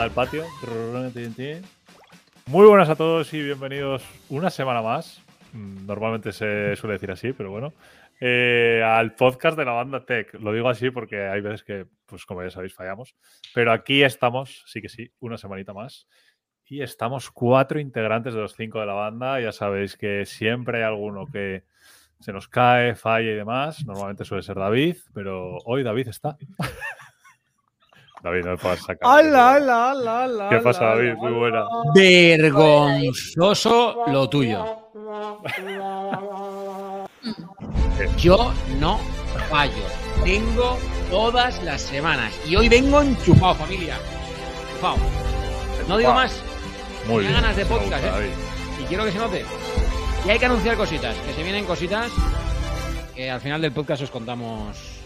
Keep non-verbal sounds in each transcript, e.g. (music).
banda del patio. Muy buenas a todos y bienvenidos una semana más. Mm, Normalmente se suele decir así, pero bueno. eh, al podcast de la banda Tech. Lo digo así porque hay veces que, pues como ya sabéis, fallamos. Pero aquí estamos, sí que sí, una semanita más. Y estamos cuatro integrantes de los cinco de la banda. Ya sabéis que siempre hay alguno que se nos cae, falla y demás. Normalmente suele ser David, pero hoy David está. (laughs) David, no me puedes sacar. ¡Hala, hala, hala, hala! ¿Qué pasa, David? Muy buena. Vergonzoso lo tuyo. Yo no fallo. Tengo todas las semanas. Y hoy vengo enchufado, familia. Enchufado. No digo más. Muy Tenía bien. ganas de podcast, gusta, ¿eh? Y quiero que se note. Y hay que anunciar cositas. Que se vienen cositas. Que al final del podcast os contamos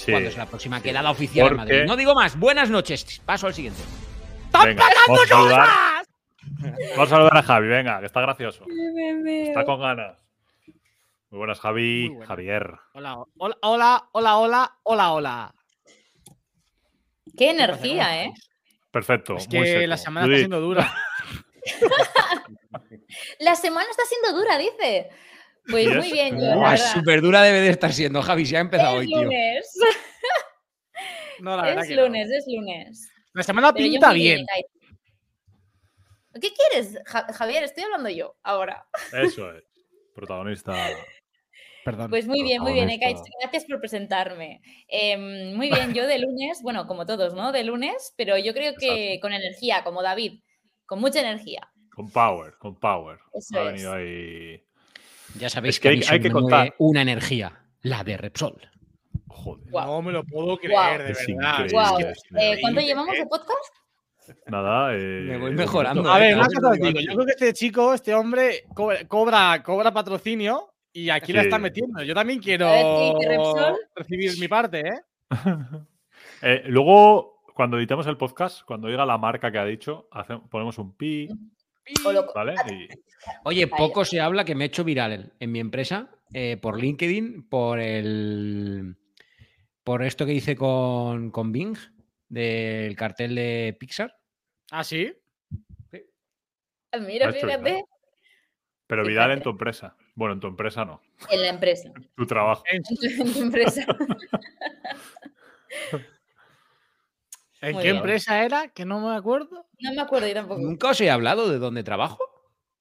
Sí. cuándo es la próxima quedada oficial en Porque- Madrid. No digo más. Buenas noches. Paso al siguiente. Venga, vamos a saludar. Vamos a saludar a Javi, venga, que está gracioso. Está con ganas. Muy buenas, Javi. Muy buenas. Javier. Hola, hola, hola, hola, hola, hola, hola. Qué energía, ¿eh? Perfecto. Es muy que seco. la semana Judith, está siendo dura. (laughs) (laughs) La semana está siendo dura, dice. Pues muy bien, yo, dura debe de estar siendo, Javi. Si ha empezado Es hoy, tío. lunes. (laughs) No, la verdad Es que no. lunes, es lunes. La semana Pero pinta bien. ¿Qué quieres, Ja- Javier? Estoy hablando yo ahora. Eso es. (laughs) Protagonista. Perdón. Pues muy bien, muy bien, Ekaich. Protagonista. Gracias por presentarme. Em, muy bien, yo de lunes, (laughs) bueno, como todos, ¿no? De lunes, pero yo creo que con energía, como David, con mucha energía. Con Power, con Power. Eso ha es. venido ahí. Ya sabéis Es que a hay- que contar. una energía, la de Repsol. Joder. No me lo puedo creer, de verdad. Eh. ¿Cuánto llevamos de podcast? Nada. eh, Me voy mejorando. A eh, ver, una claro, cosa os digo. Yo creo que este chico, este hombre, cobra, cobra, cobra patrocinio y aquí la Sí. está metiendo. Yo también quiero recibir mi parte, ¿eh? (laughs) Eh, luego, cuando editemos el podcast, cuando diga la marca que ha dicho, ponemos un pi, ¿vale? Y Oye, poco se habla que me he hecho viral en, en mi empresa eh, por LinkedIn, por el. Por esto que hice con, con Bing, del cartel de Pixar. ¿Ah, sí? Ah, Mira, fíjate, pero Vidal en tu empresa. Bueno, en tu empresa no. en la empresa. Tu trabajo. ¿En, En tu, en tu empresa. (laughs) (laughs) en Muy qué bien. empresa era? Que no me acuerdo. No me acuerdo yo tampoco. Nunca os he hablado de dónde trabajo.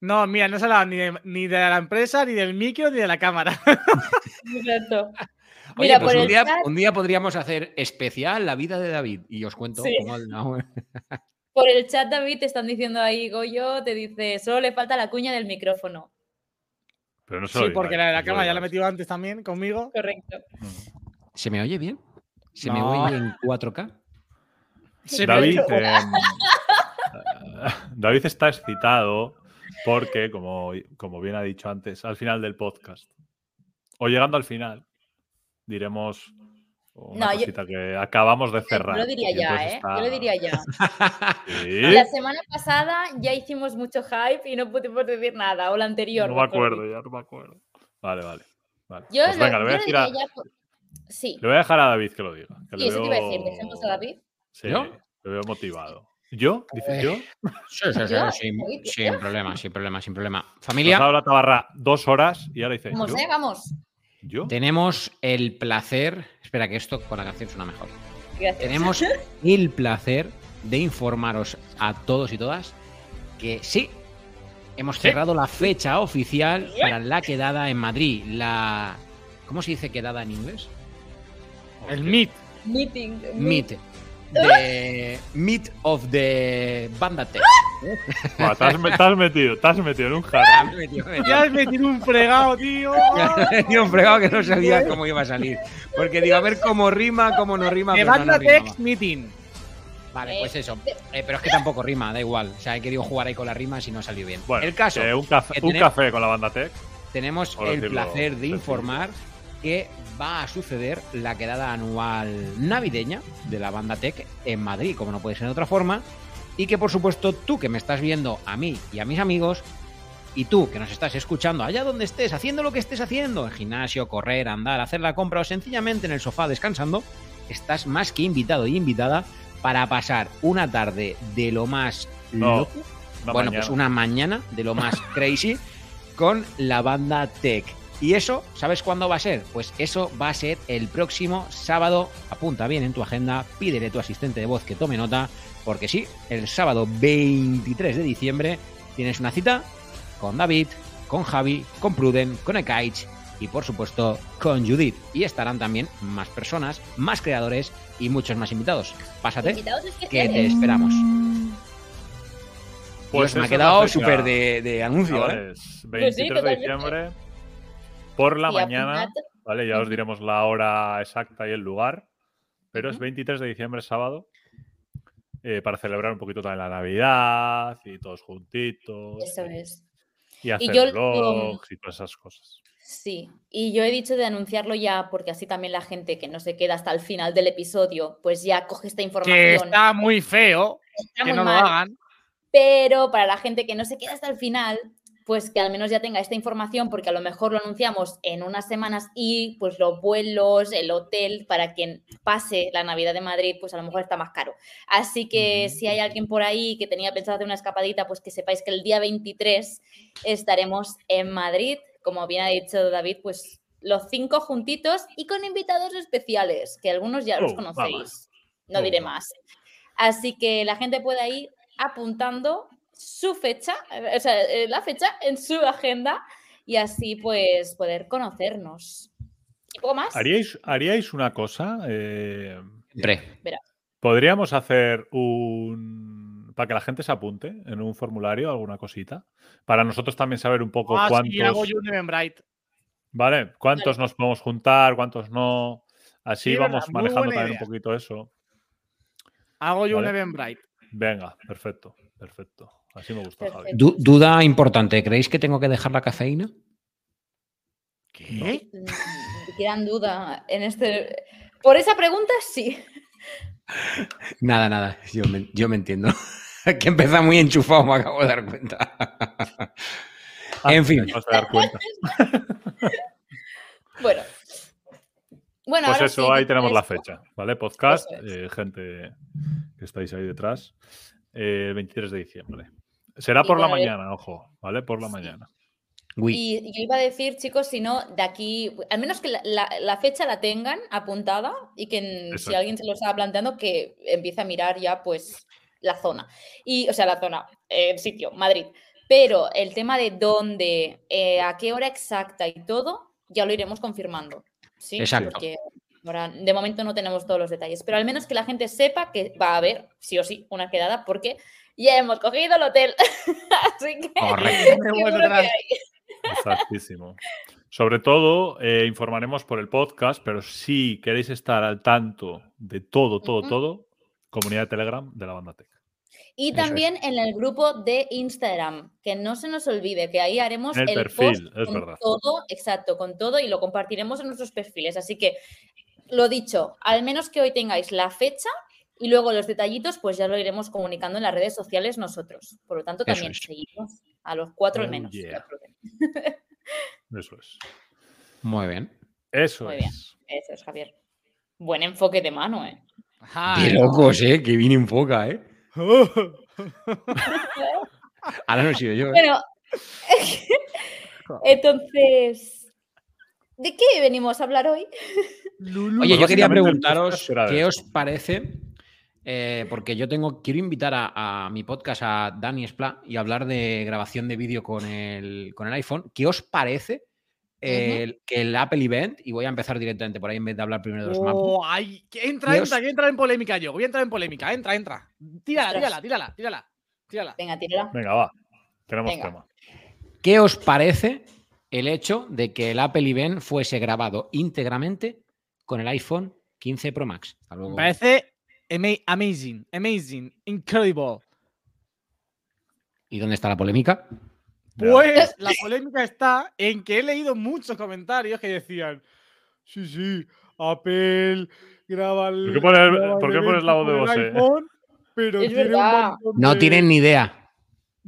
No, mira, no se hablaba ni de, ni de la empresa, ni del micro, ni de la cámara. (laughs) Exacto. (laughs) Oye, Mira, pues por un el día, chat- un día podríamos hacer especial la vida de David y os cuento Sí. cómo. no, (laughs) Por el chat, David, te están diciendo ahí, Goyo, te dice, solo le falta la cuña del micrófono. Pero no lo Sí, porque la de la cámara ya la he metido antes también conmigo. Correcto. ¿Se me oye bien? ¿Se me oye en 4K? David, em, (laughs) David está excitado porque, como, como bien ha dicho antes, al final del podcast, o llegando al final, diremos una No, yo- cosita que acabamos de Yo cerrar. lo diría ya, ¿eh? está- Yo lo diría ya. Sí, La semana pasada ya hicimos mucho hype y no pudimos decir nada, o la anterior. no me acuerdo, ya no me acuerdo. Vale, vale. vale. Yo, Pues lo- venga, le voy yo a lo decir a, diría ya Sí, le voy a dejar a David que lo diga. que sí, eso te iba a decir. Dejemos a David. Sí, ¿Yo? le veo motivado. ¿Yo? ¿Dices Eh, yo? (laughs) Sí, sí, sí, Yo, sin, sin problema, sin problema, sin problema. Nos Familia, ha dado la tabarra dos horas y ahora dice. Vamos, ¿yo? ¿eh? Vamos. ¿Yo? tenemos el placer. Espera, que esto con la canción suena mejor. Gracias. Tenemos (laughs) el placer de informaros a todos y todas que sí, hemos Sí. cerrado la fecha oficial para la quedada en Madrid. La. ¿Cómo se dice quedada en inglés? El Meet. Meeting. Meet. The (laughs) Meet of the Banda Tech. Buah, te, has, me- te has metido, te has metido en un jarro. Ya has metido un fregado, tío. (laughs) Me he metido un fregado que no sabía cómo iba a salir. Porque digo, a ver cómo rima, cómo no rima. De no, Meeting. Vale, Eh, pues eso. Eh, pero es que tampoco rima, da igual. O sea, he querido jugar ahí con las rimas y no ha salido bien. Bueno, el caso, que un, café, que un tenemos- café con la banda Tech. tenemos el decirlo placer de informar que va a suceder la quedada anual navideña de la banda Tech en Madrid, como no puede ser de otra forma. Y que por supuesto tú que me estás viendo a mí y a mis amigos, y tú que nos estás escuchando allá donde estés, haciendo lo que estés haciendo, en gimnasio, correr, andar, hacer la compra o sencillamente en el sofá descansando, estás más que invitado y invitada para pasar una tarde de lo más No, loco. Bueno, mañana. pues una mañana de lo más (laughs) crazy con la banda Tech. ¿Y eso, sabes cuándo va a ser? Pues eso va a ser el próximo sábado. Apunta bien en tu agenda, pídele a tu asistente de voz que tome nota, porque sí, el sábado 23 de diciembre tienes una cita con David, con Javi, con Pruden, con Ekaich y por supuesto con Judith. Y estarán también más personas, más creadores y muchos más invitados. Pásate, Invitados que te esperamos. Pues Dios, me ha quedado súper de, de anuncio, ¿eh? chavales. 23 Pues sí, de diciembre por la Y mañana. ¿vale? Ya os diremos la hora exacta y el lugar, pero es Ujú. 23 de diciembre, sábado, eh, para celebrar un poquito también la Navidad y todos juntitos. Eso es. Y hacer yo lo- vlogs y todas esas cosas. Sí, y yo he dicho de anunciarlo ya porque así también la gente que no se queda hasta el final del episodio, pues ya coge esta información. Que está muy feo. Está que muy no lo hagan. Pero para la gente que no se queda hasta el final, pues que al menos ya tenga esta información, porque a lo mejor lo anunciamos en unas semanas y pues los vuelos, el hotel, para quien pase la Navidad de Madrid, pues a lo mejor está más caro. Así que si hay alguien por ahí que tenía pensado hacer una escapadita, pues que sepáis que el día 23 estaremos en Madrid, como bien ha dicho David, pues los cinco juntitos y con invitados especiales, que algunos ya los Oh, vamos. conocéis. No Oh, diré más. Así que la gente puede ir apuntando su fecha, eh, o sea, eh, la fecha en su agenda y así pues poder conocernos. ¿Y poco más? ¿Haríais, haríais una cosa? Eh. ¿Podríamos hacer un... para que la gente se apunte en un formulario, alguna cosita? Para nosotros también saber un poco Ah, cuántos... sí, hago yo un Eventbrite. ¿Vale? ¿Cuántos nos podemos juntar? ¿Cuántos no? Así Sí, vamos verdad, manejando también idea. un poquito eso. Hago yo Vale. un Eventbrite. Venga, perfecto, perfecto. Así me gusta, Javi. Perfecto. Du- duda importante, ¿creéis que tengo que dejar la cafeína? ¿Qué? Gran duda en este... Por esa pregunta, sí. (laughs) Nada, nada, yo me, yo me entiendo. (laughs) que empieza muy enchufado, me acabo de dar cuenta. Ah, en fin. te de dar cuenta. (laughs) Bueno. Bueno, Pues ahora eso, sí, ahí tenemos la fecha, ¿vale? Podcast, es. eh, gente que estáis ahí detrás, eh, 23 de diciembre. Será por la mañana, ojo, ¿vale? Por la Sí. mañana. Y yo iba a decir, chicos, si no, de aquí, al menos que la, la- la fecha la tengan apuntada y que en- si alguien se lo estaba planteando, que empiece a mirar ya, pues, la zona. Y, o sea, la zona, eh, el sitio, Madrid. Pero el tema de dónde, eh, a qué hora exacta y todo, ya lo iremos confirmando. ¿sí? Exacto. Porque ahora, de momento no tenemos todos los detalles. Pero al menos que la gente sepa que va a haber, sí o sí, una quedada, porque ya hemos cogido el hotel. (laughs) Así que. Exactísimo. Sobre todo, eh, informaremos por el podcast, pero si queréis estar al tanto de todo, todo, todo, comunidad de Telegram de la banda Tech. Y Eso es. también en el grupo de Instagram, que no se nos olvide que ahí haremos En el el, perfil, post es con verdad. todo, exacto, con todo y lo compartiremos en nuestros perfiles. Así que, lo dicho, al menos que hoy tengáis la fecha y luego los detallitos, pues ya lo iremos comunicando en las redes sociales nosotros. Por lo tanto, también es. seguimos a los cuatro al Oh, menos. yeah. (laughs) Eso es. muy bien. Eso Muy bien. es. Eso es, Javier. Buen enfoque de mano, ¿eh? Ajá, Qué locos, ¿eh? Que bien enfoca, ¿eh? (laughs) (laughs) Ahora no he sido yo. ¿eh? Bueno, entonces, ¿de qué venimos a hablar hoy? Lulu. Oye, yo quería preguntaros qué os parece, eh, porque yo tengo, quiero invitar a, a mi podcast a Dani Spla y hablar de grabación de vídeo con el, con el iPhone. ¿Qué os parece el- que el Apple Event, y voy a empezar directamente por ahí en vez de hablar primero de los Oh, ay, que entra, Dios. entra, que entra en polémica yo. Voy a entrar en polémica. Entra, entra. Tírala, tírala, tírala, tírala. Tírala. Venga, tírala. Venga, va. Tenemos Venga. tema. ¿qué os parece el hecho de que el Apple Event fuese grabado íntegramente con el iPhone 15 Pro Max? Hasta luego. Parece ama- amazing, amazing, incredible. ¿Y dónde está la polémica? Pues la polémica está en que he leído muchos comentarios que decían: Sí, sí, Apple graba el. ¿Por qué pones- la voz de Bose? pero Es tiene No tienen ni idea.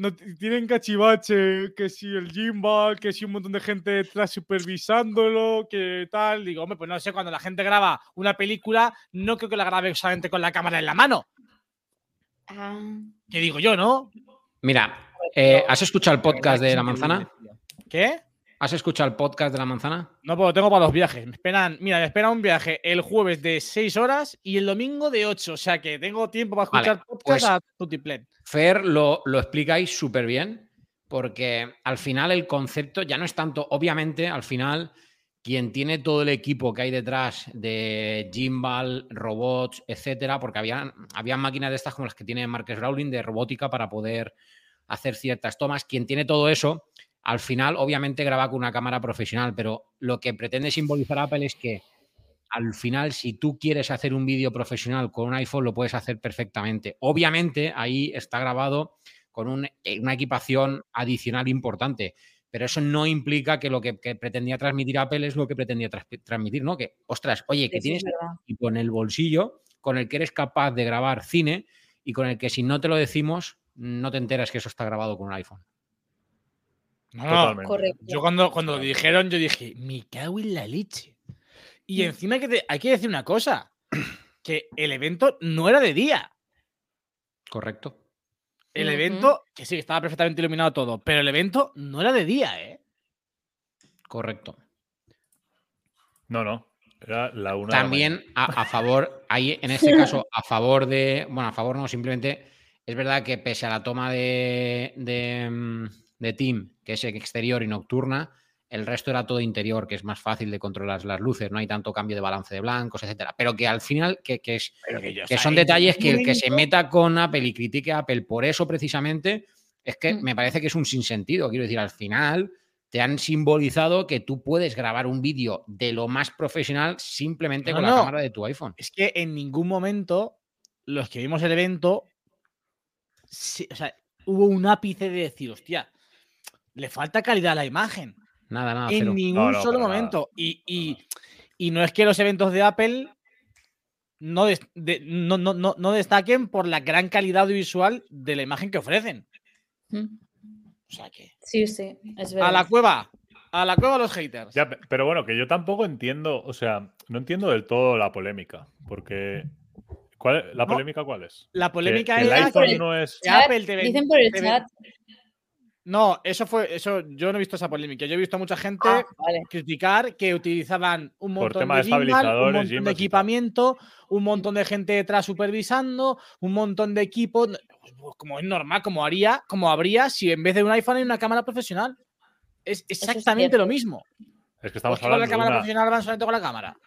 No tienen cachivache, que si el gimbal, que si un montón de gente detrás supervisándolo, que tal. Digo, hombre, pues no sé, cuando la gente graba una película, no creo que la grabe solamente con la cámara en la mano. Ah, ¿Qué digo yo, no? Mira, eh, ¿has escuchado el podcast de la manzana? ¿Qué? ¿Has escuchado el podcast de la manzana? No puedo, tengo para dos viajes. Me esperan, mira, me espera un viaje el jueves de 6 horas y el domingo de 8. O sea que tengo tiempo para Vale, escuchar podcast pues- a Tutiplen. Fer lo, lo explicáis súper bien, porque al final el concepto ya no es tanto, obviamente, al final, quien tiene todo el equipo que hay detrás de gimbal, robots, etcétera, porque había, había máquinas de estas como las que tiene Marcus Rowling de robótica para poder hacer ciertas tomas. Quien tiene todo eso, al final, obviamente, graba con una cámara profesional, pero lo que pretende simbolizar Apple es que al final, si tú quieres hacer un vídeo profesional con un iPhone, lo puedes hacer perfectamente. Obviamente, ahí está grabado con un- eh, una equipación adicional importante, pero eso no implica que lo que, que pretendía transmitir Apple es lo que pretendía transmitir, ¿no? Que, ostras, oye, que eso tienes equipo en el bolsillo con el que eres capaz de grabar cine y con el que si no te lo decimos, no te enteras que eso está grabado con un iPhone. No, no, Totalmente. Correcto. Yo cuando, cuando lo dijeron, yo dije, me cago en la leche. Y encima hay que, te- hay que decir una cosa, que el evento no era de día. Correcto. El evento, que sí, estaba perfectamente iluminado todo, pero el evento no era de día, ¿eh? Correcto. No, no. Era la una. de la También a, a favor, ahí en este (laughs) caso, a favor de, bueno, a favor no, simplemente es verdad que pese a la toma de, de, mm, de Team, que es exterior y nocturna, el resto era todo interior, que es más fácil de controlar las luces, no hay tanto cambio de balance de blancos, etcétera. Pero que al final, que, que es, que, son detalles que el que se meta con Apple y critique a Apple por eso precisamente, es que Mm. me parece que es un sinsentido. Quiero decir, al final te han simbolizado que tú puedes grabar un vídeo de lo más profesional simplemente No, con la cámara de tu iPhone. Es que en ningún momento los que vimos el evento, sí, o sea, hubo un ápice de decir, hostia, le falta calidad a la imagen. Nada, nada, en cero. ningún no, solo nada. momento. Y, y- y no es que los eventos de Apple no, des- de- no, no- no- no destaquen por la gran calidad audiovisual de la imagen que ofrecen. Mm. O sea que. Sí, sí, es A verdad. la cueva. A la cueva los haters. Ya, pero bueno, que yo tampoco entiendo, o sea, no entiendo del todo la polémica, porque ¿cuál, ¿la No. polémica cuál es? La Que- polémica que el iPhone no es... que Apple te ven- Dicen por el te ven- chat. No, eso fue. Eso, yo no he visto esa polémica. Yo he visto a mucha gente Ah, vale. criticar que utilizaban un montón de de gimbal, un montón de equipamiento, un montón de gente detrás supervisando, un montón de equipos. Como es normal, como haría, como habría si en vez de un iPhone hay una cámara profesional. Es es exactamente lo mismo. Es que estamos Pues que con la hablando de cámara una... profesional van solamente con la cámara.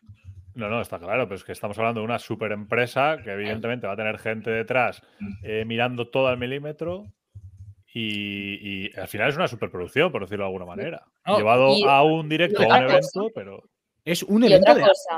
No, no, está claro, pero es que estamos hablando de una super empresa que evidentemente va a tener gente detrás eh, mirando todo al milímetro y, y al final es una superproducción, por decirlo de alguna manera. No, Llevado y a un directo, a un cosa. evento, pero... Es un Y evento otra de cosa,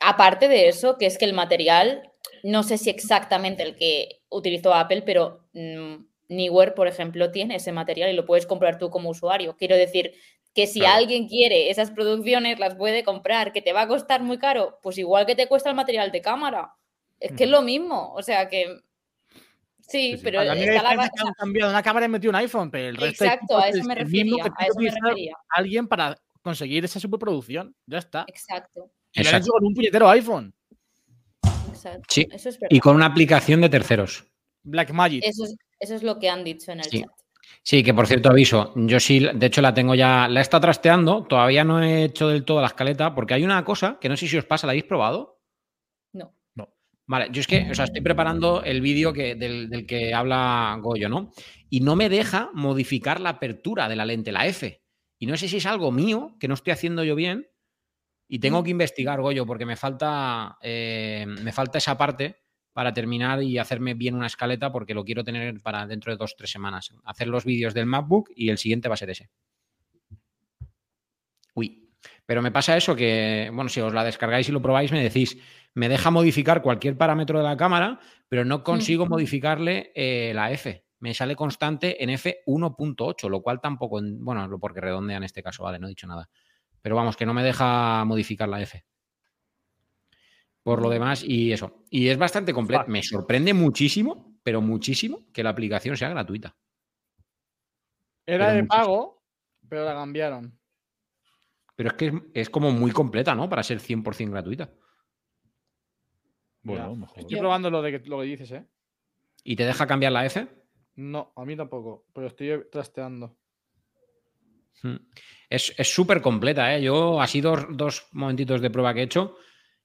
aparte de eso, que es que el material, no sé si exactamente el que utilizó Apple, pero mm, Neewer, por ejemplo, tiene ese material y lo puedes comprar tú como usuario. Quiero decir que si Claro. alguien quiere esas producciones, las puede comprar, que te va a costar muy caro, pues igual que te cuesta el material de cámara. Es que es lo mismo, o sea que... Sí, Sí, sí. pero está la diferencia es que han cambiado una cámara y metido un iPhone, pero el resto Exacto, a eso es me refería, que a eso me refería. alguien para conseguir esa superproducción. Ya está. Exacto, Y lo han Exacto. hecho con un puñetero iPhone. exacto. Sí, Eso es verdad. Y con una aplicación de terceros. Blackmagic. Eso es, eso es lo que han dicho en el Sí. chat. Sí, que por cierto aviso, yo sí, de hecho la tengo ya, la he estado trasteando, todavía no he hecho del todo la escaleta, porque hay una cosa que no sé si os pasa, ¿la habéis probado? Vale, yo es que, o sea, estoy preparando el vídeo que, del, del que habla Goyo, ¿no? Y no me deja modificar la apertura de la lente, la F. Y no sé si es algo mío que no estoy haciendo yo bien. Y tengo Mm. que investigar, Goyo, porque me falta, eh, me falta esa parte para terminar y hacerme bien una escaleta, porque lo quiero tener para dentro de dos o tres semanas. Hacer los vídeos del MacBook y el siguiente va a ser ese. Uy, pero me pasa eso que, bueno, si os la descargáis y lo probáis, me decís, me deja modificar cualquier parámetro de la cámara, pero no consigo modificarle eh, la F. Me sale constante en F1.8, lo cual tampoco, en- bueno, lo porque redondea en este caso, vale, no he dicho nada. Pero vamos, que no me deja modificar la F. Por lo demás, y eso. Y es bastante completo. Me sorprende muchísimo, pero muchísimo, que la aplicación sea gratuita. Era pero de muchísimo. pago, pero la cambiaron. Pero es que es, es como muy completa, ¿no? Para ser 100% gratuita. Bueno, mejor. Estoy probando lo, de que, lo que dices, ¿eh? ¿Y te deja cambiar la F? No, a mí tampoco, pero estoy trasteando. Mm. Es súper completa, ¿eh? Yo así dos, dos momentitos de prueba que he hecho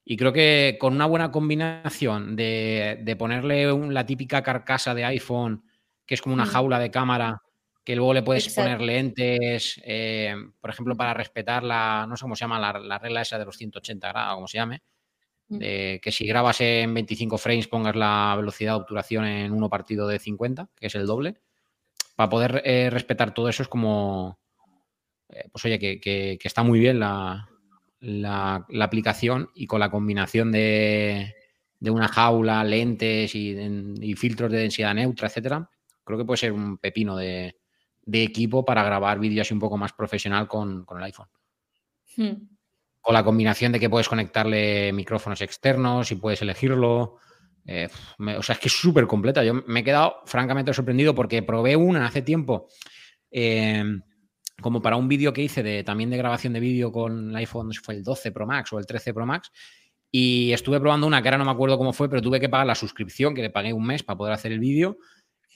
y creo que con una buena combinación de, ponerle la típica carcasa de iPhone, que es como una Mm. jaula de cámara, que luego le puedes Exacto. poner lentes, eh, por ejemplo, para respetar la, no sé cómo se llama, la, la regla esa de los 180 grados, como se llame, Mm. de que si grabas en 25 frames pongas la velocidad de obturación en uno partido de 50, que es el doble. Para poder eh, respetar todo eso es como, eh, pues oye, que, que- que está muy bien la, la- la aplicación y con la combinación de, de una jaula, lentes y, y filtros de densidad neutra, etcétera, creo que puede ser un pepino de, de equipo para grabar vídeos así un poco más profesional con, con el iPhone. Hmm. Con la combinación de que puedes conectarle micrófonos externos y puedes elegirlo. Eh, me- o sea, es que es súper completa. Yo me he quedado francamente sorprendido porque probé una hace tiempo. eh, como para un vídeo que hice de, también de grabación de vídeo con el iPhone, no sé si fue el 12 Pro Max o el 13 Pro Max, y estuve probando una que ahora no me acuerdo cómo fue, pero tuve que pagar la suscripción, que le pagué un mes para poder hacer el vídeo.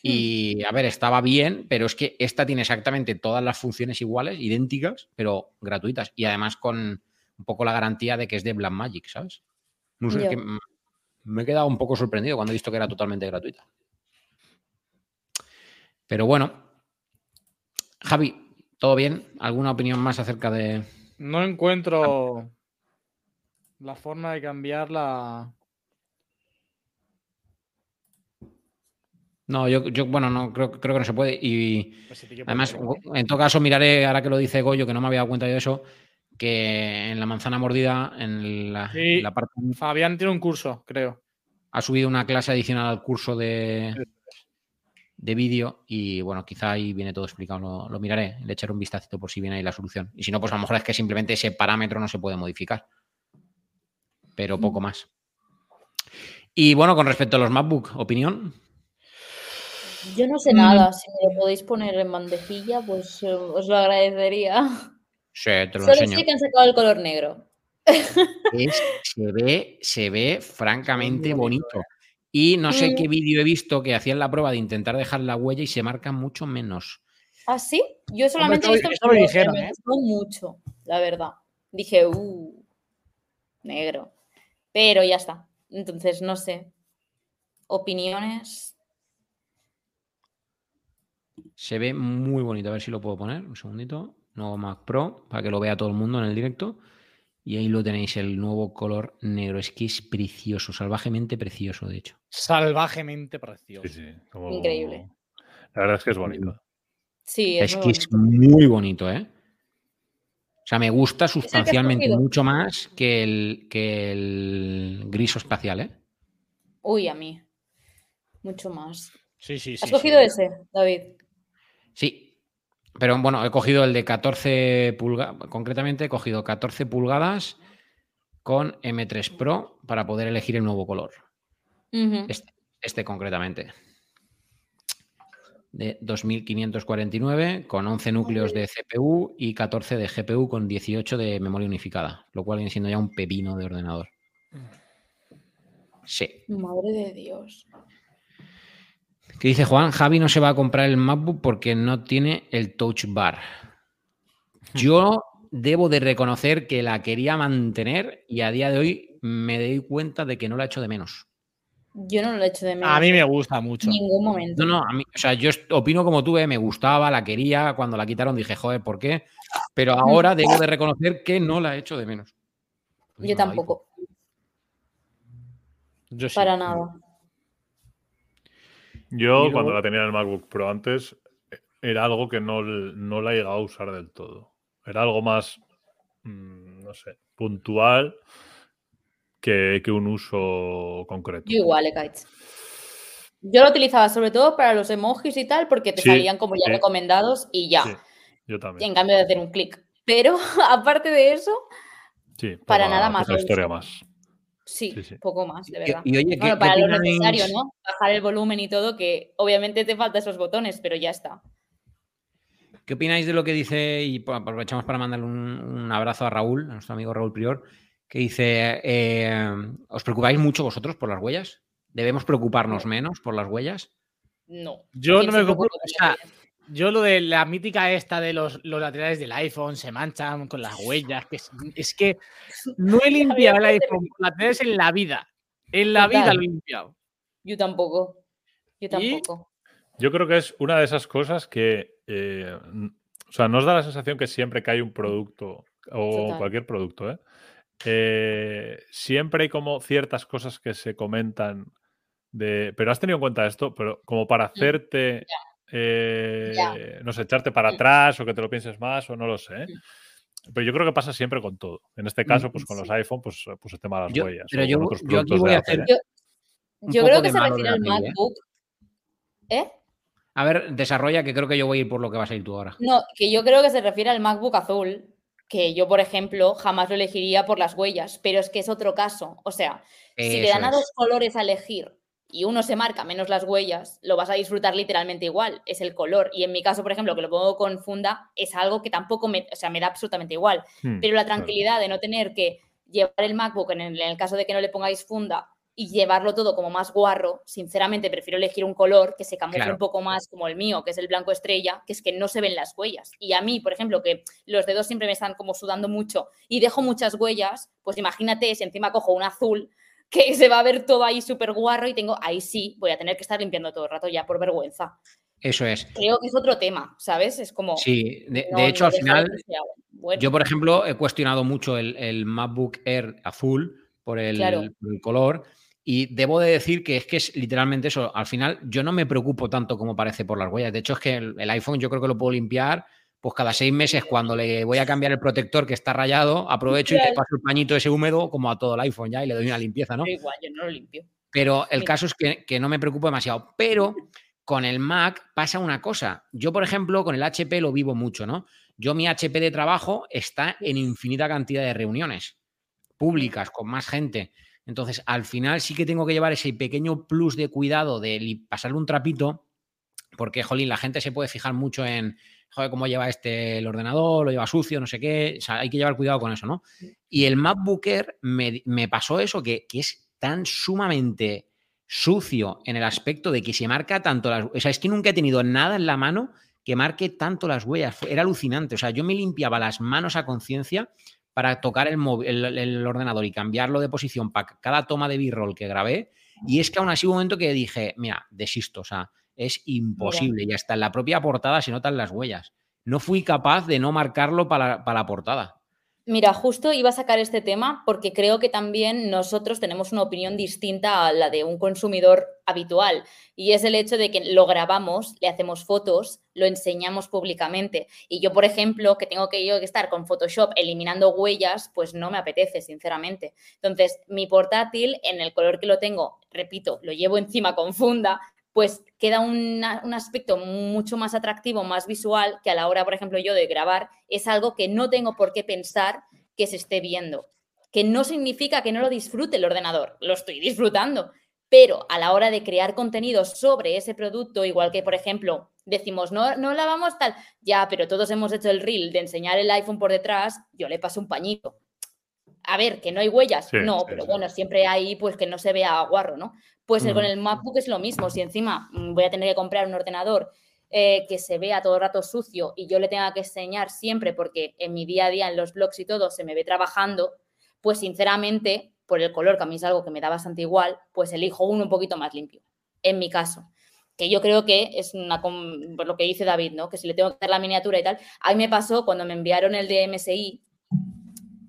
Y a ver, estaba bien, pero es que esta tiene exactamente todas las funciones iguales, idénticas, pero gratuitas. Y además con un poco la garantía de que es de Blackmagic, ¿sabes? No sé, Ya. que mm, me he quedado un poco sorprendido cuando he visto que era totalmente gratuita. Pero bueno, Javi, ¿todo bien? ¿Alguna opinión más acerca de, No encuentro la forma de cambiar la. No, yo, yo bueno, no creo, creo que no se puede. Y Pues que además, en todo caso, miraré, ahora que lo dice Goyo, que no me había dado cuenta yo de eso, que en la manzana mordida, en la, Sí. en la parte Fabián tiene un curso, creo. ha subido una clase adicional al curso de, de vídeo y bueno, quizá ahí viene todo explicado, lo, lo miraré, le echaré un vistacito por si viene ahí la solución. Y si no, pues a lo mejor es que simplemente ese parámetro no se puede modificar. Pero poco más. Y bueno, con respecto a los MacBook, ¿opinión? Yo no sé Mm. nada. Si me lo podéis poner en bandejilla, pues eh, os lo agradecería. Sí, te lo Solo enseño. sé que han sacado el color negro. (laughs) Es- se ve, se ve francamente bonito. Y no sé Mm. qué vídeo he visto que hacían la prueba de intentar dejar la huella y se marca mucho menos. ¿Ah, sí? Yo solamente he visto me color, dijeron, me ¿eh? gustó mucho, la verdad. Dije, uh, negro. Pero ya está. Entonces, no sé. Opiniones. Se ve muy bonito. A ver si lo puedo poner. Un segundito. Nuevo Mac Pro para que lo vea todo el mundo en el directo. Y ahí lo tenéis, el nuevo color negro. Es que es precioso, salvajemente precioso, de hecho. Salvajemente precioso. Sí, sí. como- Increíble. La verdad es que es bonito. Sí, Es, es, que muy es bonito. muy bonito, ¿eh? O sea, me gusta sustancialmente mucho más que el, que el gris espacial, ¿eh? Uy, a mí. Mucho más. Sí, sí, sí. ¿Has sí. cogido ese, David? Sí. Pero bueno, he cogido el de 14 pulgadas. Concretamente he cogido 14 pulgadas con M3 Pro para poder elegir el nuevo color. Este, este concretamente. De 2549 con 11 núcleos de CPU y 14 de GPU con 18 de memoria unificada, lo cual viene siendo ya un pepino de ordenador. Sí. Madre de Dios. ¿Qué dice Juan? Javi no se va a comprar el MacBook porque no tiene el Touch Bar. Yo debo de reconocer que la quería mantener y a día de hoy me doy cuenta de que no la echo de menos. Yo no lo he hecho de menos. A mí me en gusta mucho. ningún momento. No, no, a mí, o sea, yo opino como tú, eh, me gustaba, la quería, cuando la quitaron dije, joder, ¿por qué? Pero (laughs) ahora debo de reconocer que no la echo de menos. Pues Yo no la tampoco. Yo sí. Para nada. Yo, Y cuando la tenía en el MacBook Pro antes, eh, era algo que no, no la he llegado a usar del todo. Era algo más, mm, no sé, puntual que, que un uso concreto. Yo igual, Ekaitz. Yo lo utilizaba sobre todo para los emojis y tal, porque te Sí, salían como ya sí. recomendados y ya. Sí, yo también. En cambio de hacer un clic. Pero (laughs) aparte de eso, Sí, para nada más lo historia más. Sí, Sí, sí. poco más, de verdad. Y, oye, ¿qué, Bueno, para lo opináis? necesario, ¿no? Bajar el volumen y todo, que obviamente te faltan esos botones, pero ya está. ¿Qué opináis de lo que dice? Y aprovechamos para mandarle un, un abrazo a Raúl, a nuestro amigo Raúl Prior, que dice: eh, ¿Os preocupáis mucho vosotros por las huellas? ¿Debemos preocuparnos menos por las huellas? No. Yo ¿Quién no me preocupo. O sea? Yo lo de la mítica esta de los, los laterales del iPhone se manchan con las huellas. Que es, es que no he (laughs) limpiado el iPhone con laterales en la vida. En la vida lo he limpiado. Yo tampoco. Yo ¿Y? tampoco. Yo creo que es una de esas cosas que, eh, o sea, nos da la sensación que siempre que hay un producto o Total. cualquier producto, ¿eh? Eh, siempre hay como ciertas cosas que se comentan de, pero has tenido en cuenta esto, pero como para hacerte, eh, no sé, echarte para Mm. atrás o que te lo pienses más o no lo sé. ¿eh? Pero yo creo que pasa siempre con todo. En este caso, pues con los iPhone, pues, pues el tema de las Yo- huellas. pero yo- yo aquí voy a hacer- ¿eh? Yo, creo que se refiere al ¿eh? MacBook. ¿Eh? A ver, desarrolla que creo que yo voy a ir por lo que vas a ir tú ahora. No, que yo creo que se refiere al MacBook azul, que yo, por ejemplo, jamás lo elegiría por las huellas, pero es que es otro caso. O sea, si le dan a dos colores a elegir y uno se marca menos las huellas, lo vas a disfrutar literalmente igual, es el color. Y en mi caso, por ejemplo, que lo pongo con funda, es algo que tampoco me, o sea, me da absolutamente igual. Hmm, Pero la claro. tranquilidad de no tener que llevar el MacBook en el, en el caso de que no le pongáis funda y llevarlo todo como más guarro, sinceramente prefiero elegir un color que se camufle Claro. un poco más como el mío, que es el blanco estrella, que es que no se ven las huellas. Y a mí, por ejemplo, que los dedos siempre me están como sudando mucho y dejo muchas huellas, pues imagínate si encima cojo un azul que se va a ver todo ahí súper guarro y tengo, ahí sí, voy a tener que estar limpiando todo el rato ya por vergüenza. Eso es. Creo que es otro tema, ¿sabes? Es como... Sí, de, no- de hecho, no al final, bueno. yo, por ejemplo, he cuestionado mucho el, el MacBook Air azul por el, Claro. por el color. Y debo de decir que es que es literalmente eso. Al final, yo no me preocupo tanto como parece por las huellas. De hecho, es que el, el iPhone yo creo que lo puedo limpiar pues cada seis meses cuando le voy a cambiar el protector que está rayado, aprovecho y le Claro. paso el pañito ese húmedo como a todo el iPhone ya y le doy una limpieza, ¿no? Yo igual, yo no lo limpio. Pero el caso es que, que no me preocupo demasiado. Pero con el Mac pasa una cosa. Yo, por ejemplo, con el HP lo vivo mucho, ¿no? Yo mi HP de trabajo está en infinita cantidad de reuniones públicas con más gente. Entonces, al final sí que tengo que llevar ese pequeño plus de cuidado de pasarle un trapito, porque, jolín, la gente se puede fijar mucho en, joder, cómo lleva este el ordenador, lo lleva sucio, no sé qué. O sea, hay que llevar cuidado con eso, ¿no? Y el MacBook Air me, me pasó eso, que, que es tan sumamente sucio en el aspecto de que se marca tanto las... O sea, es que nunca he tenido nada en la mano que marque tanto las huellas. Era alucinante. O sea, yo me limpiaba las manos a conciencia para tocar el, el, el ordenador y cambiarlo de posición para cada toma de B-roll que grabé. Y es que aún así hubo un momento que dije, mira, desisto, o sea, es imposible. Y hasta en la propia portada se notan las huellas. No fui capaz de no marcarlo para, para la portada. Mira, justo iba a sacar este tema porque creo que también nosotros tenemos una opinión distinta a la de un consumidor habitual y es el hecho de que lo grabamos, le hacemos fotos, lo enseñamos públicamente y yo, por ejemplo, que tengo que yo que estar con Photoshop eliminando huellas, pues no me apetece, sinceramente. Entonces, mi portátil en el color que lo tengo, repito, lo llevo encima con funda, pues queda un aspecto mucho más atractivo, más visual, que a la hora, por ejemplo, yo de grabar, es algo que no tengo por qué pensar que se esté viendo. Que no significa que no lo disfrute el ordenador, lo estoy disfrutando. Pero a la hora de crear contenido sobre ese producto, igual que, por ejemplo, decimos, no, no lavamos tal, ya, pero todos hemos hecho el reel de enseñar el iPhone por detrás, yo le paso un pañito. A ver, que no hay huellas, Sí, no, sí, pero sí. bueno, siempre hay pues que no se vea guarro, ¿no? Pues el- con Ujú. el MacBook es lo mismo. Si encima mm, voy a tener que comprar un ordenador eh, que se vea todo el rato sucio y yo le tenga que enseñar siempre, porque en mi día a día, en los blogs y todo, se me ve trabajando, pues sinceramente, por el color, que a mí es algo que me da bastante igual, pues elijo uno un poquito más limpio. En mi caso. Que yo creo que es una, por lo que dice David, ¿no? Que si le tengo que hacer la miniatura y tal. A mí me pasó cuando me enviaron el de MSI,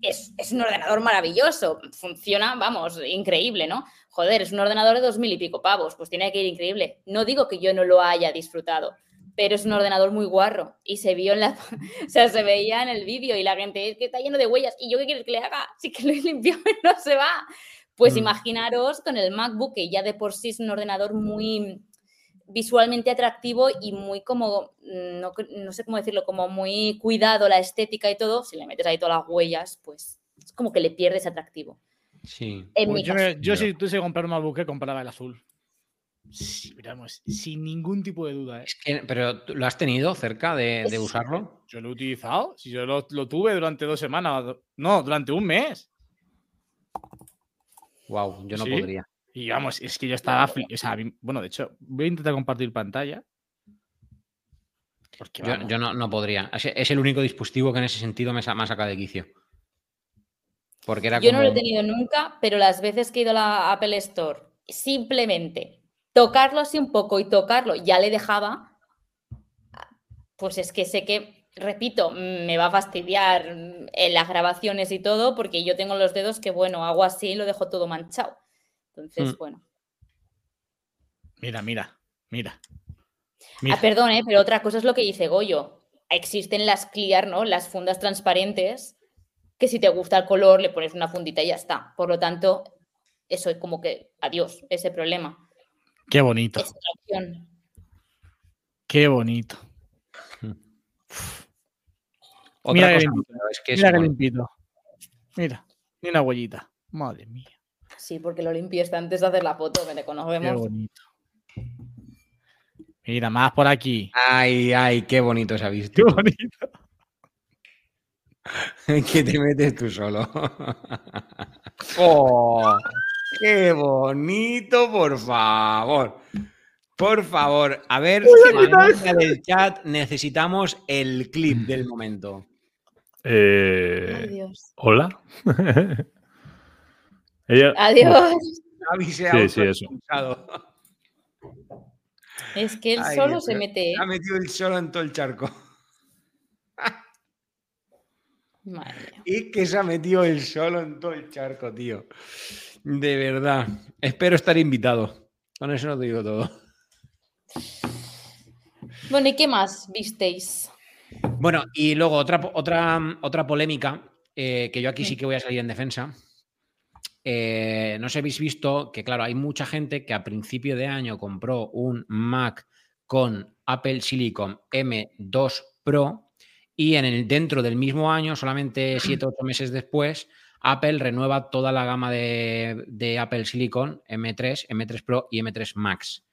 es, es un ordenador maravilloso, funciona, vamos, increíble, ¿no? Joder, es un ordenador de dos mil y pico pavos, pues tiene que ir increíble. No digo que yo no lo haya disfrutado, pero es un ordenador muy guarro y se vio en la, (laughs) o sea, se veía en el vídeo y la gente es que está lleno de huellas y yo qué quieres que le haga, sí que lo he limpiado no se va. Pues Mm. imaginaros con el MacBook que ya de por sí es un ordenador muy visualmente atractivo y muy como, mm, no, sé cómo decirlo, como muy cuidado la estética y todo, si le metes ahí todas las huellas, pues es como que le pierdes atractivo. Sí. En Pues mi yo, me- si tuviese que comprar un MacBook compraba el azul. Sí, miramos, sin ningún tipo de duda. ¿eh? Es que, pero ¿tú ¿lo has tenido cerca de, usarlo? Yo lo he utilizado. Si yo lo, lo tuve durante dos semanas. No, durante un mes. Wow, yo no ¿Sí? podría. Y vamos, es que yo estaba. fli- O sea, a mí- bueno, de hecho, voy a intentar compartir pantalla. Porque Yo, no, no podría. Es, es el único dispositivo que en ese sentido me, sa- me ha sacado de quicio. Porque era Yo no lo he tenido nunca, pero las veces que he ido a la Apple Store, simplemente tocarlo así un poco y tocarlo, ya le dejaba, pues es que sé que, repito, me va a fastidiar en las grabaciones y todo, porque yo tengo los dedos que, bueno, hago así y lo dejo todo manchado. Entonces, Mm. bueno. Mira, mira, mira. Ah, Mira. perdón, ¿eh? pero otra cosa es lo que dice Goyo. Existen las clear, ¿no? Las fundas transparentes, que si te gusta el color le pones una fundita y ya está. Por lo tanto, eso es como que adiós, ese problema. Qué bonito. Es. Qué bonito. Otra Mira cosa, limpito. pero es que es Mira qué bueno. limpito. Mira, ni una huellita. Madre mía. Sí, porque lo limpiaste antes de hacer la foto, que te Qué conocemos. bonito. Mira, más por aquí. Ay, ay, qué bonito se ha visto. Qué bonito. (laughs) que te metes tú solo. (laughs) ¡Oh! ¡Qué bonito, por favor! Por favor, a ver, en del chat necesitamos el clip del momento. Eh, Adiós. Hola. (laughs) Ella. Adiós. Javi se ha Sí, sí, eso. Es que él Ay, solo se mete. ¿eh? Ha metido el solo en todo el charco. Madre. Y que se ha metido el solo en todo el charco, tío. De verdad. Espero estar invitado. Con eso no te digo todo. Bueno, ¿y qué más visteis? Bueno, y luego otra, otra, otra polémica, eh, que yo aquí sí que voy a salir en defensa. Eh, no sé si habéis visto que, claro, hay mucha gente que a principio de año compró un Mac con Apple Silicon M2 Pro y en el, dentro del mismo año, solamente 7 o 8 meses después, Apple renueva toda la gama de, de Apple Silicon M3, M3 Pro y M3 Max.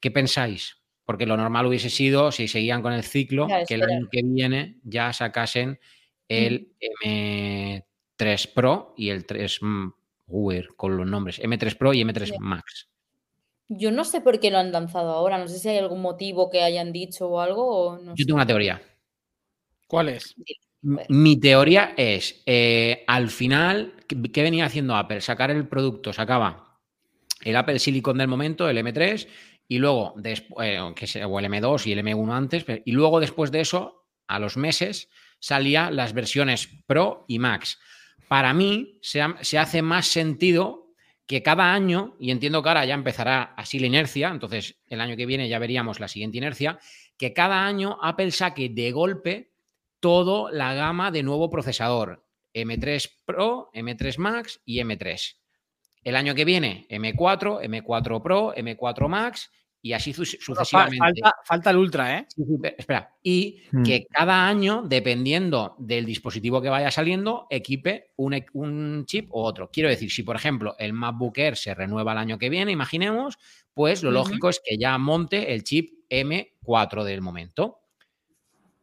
¿Qué pensáis? Porque lo normal hubiese sido, si seguían con el ciclo, que el año que viene ya sacasen el M3 Pro y el 3 con los nombres M3 Pro y M3 Ya. Max. Yo no sé por qué lo han lanzado ahora. No sé si hay algún motivo que hayan dicho o algo. O no Yo sé. tengo una teoría. ¿Cuál es? Mi teoría es, eh, al final, ¿qué, venía haciendo Apple? Sacar el producto, sacaba el Apple Silicon del momento, el M3, y luego, después, que sea, o el M2 y el M1 antes, pero- y luego después de eso, a los meses, salía las versiones Pro y Max. Para mí, se, ha- se hace más sentido que cada año, y entiendo que ahora ya empezará así la inercia, entonces el año que viene ya veríamos la siguiente inercia, que cada año Apple saque de golpe toda la gama de nuevo procesador. M3 Pro, M3 Max y M3. El año que viene, M4, M4 Pro, M4 Max y así sucesivamente. Falta, falta el Ultra, ¿eh? Sí, sí, pe- espera. Y Hmm. que cada año, dependiendo del dispositivo que vaya saliendo, equipe un, e- un chip o otro. Quiero decir, si por ejemplo el MacBook Air se renueva el año que viene, imaginemos, pues lo lógico es que ya monte el chip M4 del momento.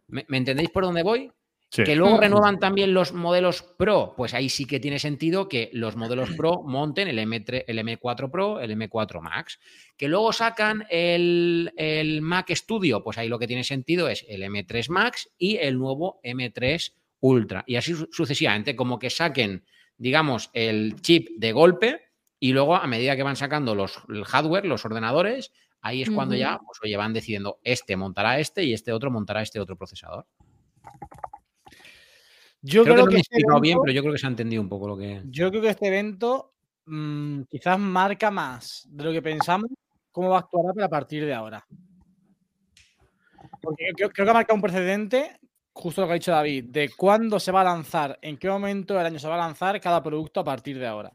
¿Me, me entendéis por dónde voy? Sí. Que luego Mm. renuevan también los modelos Pro, pues ahí sí que tiene sentido que los modelos Pro monten el, M3, el M4 Pro, el M4 Max. Que luego sacan el, el Mac Studio, pues ahí lo que tiene sentido es el M3 Max y el nuevo M3 Ultra. Y así su- sucesivamente, como que saquen, digamos, el chip de golpe y luego a medida que van sacando los, el hardware, los ordenadores, ahí es cuando ya, pues oye, van decidiendo, este montará este y este otro montará este otro procesador. Yo creo, creo, que no me he este explicado bien, evento- pero yo creo que se ha entendido un poco lo que. Yo creo que este evento mm, quizás marca más de lo que pensamos cómo va a actuar Apple a partir de ahora. Porque yo creo, creo que ha marcado un precedente, justo lo que ha dicho David, de cuándo se va a lanzar, en qué momento del año se va a lanzar cada producto a partir de ahora.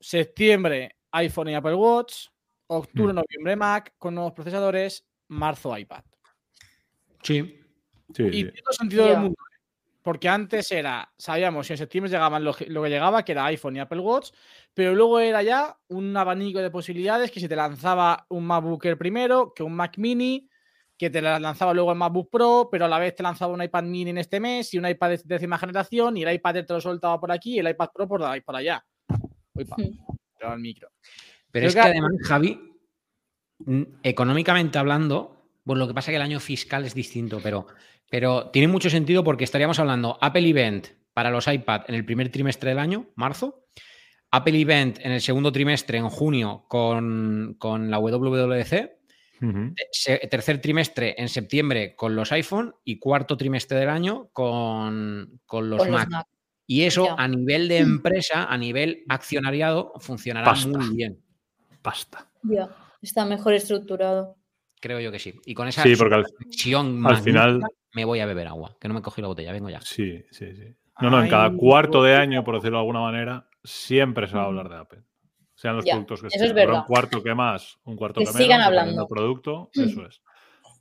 Septiembre, iPhone y Apple Watch. Octubre, Mm. noviembre, Mac con nuevos procesadores. Marzo, iPad. Sí. Sí, Y sí. tiene todo sentido del mundo. Porque antes era, sabíamos si en septiembre llegaban lo, que- lo que llegaba, que era iPhone y Apple Watch, pero luego era ya un abanico de posibilidades que si te lanzaba un MacBook Air primero, que un Mac Mini, que te la- lanzaba luego el MacBook Pro, pero a la vez te lanzaba un iPad Mini en este mes y un iPad de décima generación y el iPad Air te lo soltaba por aquí y el iPad Pro por ahí por allá. Uy, pa. Hmm. micro. Pero Creo es que que- además, Javi, mm, económicamente hablando, bueno, lo que pasa es que el año fiscal es distinto, pero, pero tiene mucho sentido porque estaríamos hablando Apple Event para los iPad en el primer trimestre del año, marzo, Apple Event en el segundo trimestre, en junio, con, con la WWDC, tercer trimestre en septiembre con los iPhone y cuarto trimestre del año con, con los Con los Mac. Mac. Y eso Ya. a nivel de empresa, a nivel accionariado, funcionará Pasta. muy bien. Pasta. Ya, está mejor estructurado. Creo yo que sí. Y con esa Sí, porque al, al final- me voy a beber agua, que no me cogí la botella, vengo ya. Sí, sí, sí. No, no, en cada cuarto de año, por decirlo de alguna manera, siempre se va a hablar de Apple. Sean los Ya, productos que eso sean. es un cuarto que más, un cuarto Que que, sigan menos, dependiendo hablando. producto, eso es.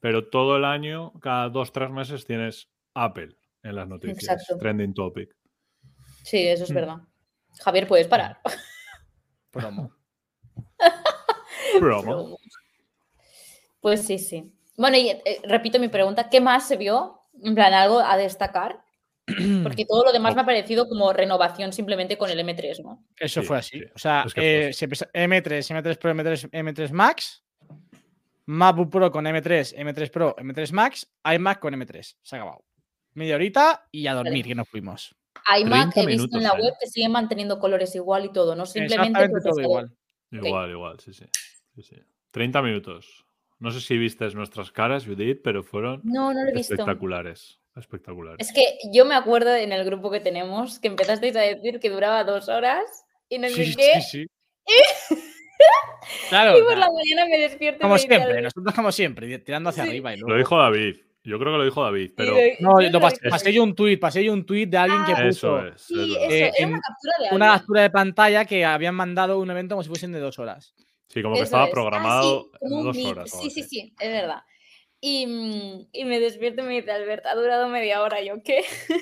Pero todo el año, cada dos, tres meses, tienes Apple en las noticias. Exacto. Trending topic. Sí, eso es Mm. verdad. Javier, puedes parar. (laughs) Promo. Promo. Pues sí, sí. Bueno, y eh, repito mi pregunta, ¿qué más se vio? En plan, algo a destacar. (clears throat) Porque todo lo demás me ha parecido como renovación simplemente con el M3, ¿no? Eso Sí, fue así. sí. O sea, Es que eh, se pesa- M3, M3 Pro, M3, M3 Max, MacBook Pro con M3, M3 Pro, M3 Max, iMac con M3. Se ha acabado. Media horita y a dormir, que nos fuimos. iMac 30 he visto en la minutos, ¿eh? web que siguen manteniendo colores igual y todo, no simplemente todo igual. Igual, igual, sí, sí. sí, sí. 30 minutos. No sé si viste nuestras caras, Judith, pero fueron No, no lo he visto. espectaculares. Espectaculares. Es que yo me acuerdo en el grupo que tenemos que empezasteis a decir que duraba dos horas y no sé Sí, qué. sí, sí. (laughs) Claro, Y por la mañana me despierto como siempre, nosotros como siempre, tirando hacia Sí. arriba y Lo luego. dijo David. Yo creo que lo dijo David, pero No, lo pasé yo un tuit, pasé yo un tuit de alguien que Ah, puso eso es. eso, Eh, era una captura de una captura de pantalla que habían mandado un evento como si fuesen de dos horas. Sí, como que Eso estaba es. Ah, programado sí, dos horas. Sí, sí, sí, es verdad. Y, mm, y me despierto y me dice, Albert, ha durado media hora. ¿Yo qué? Sé.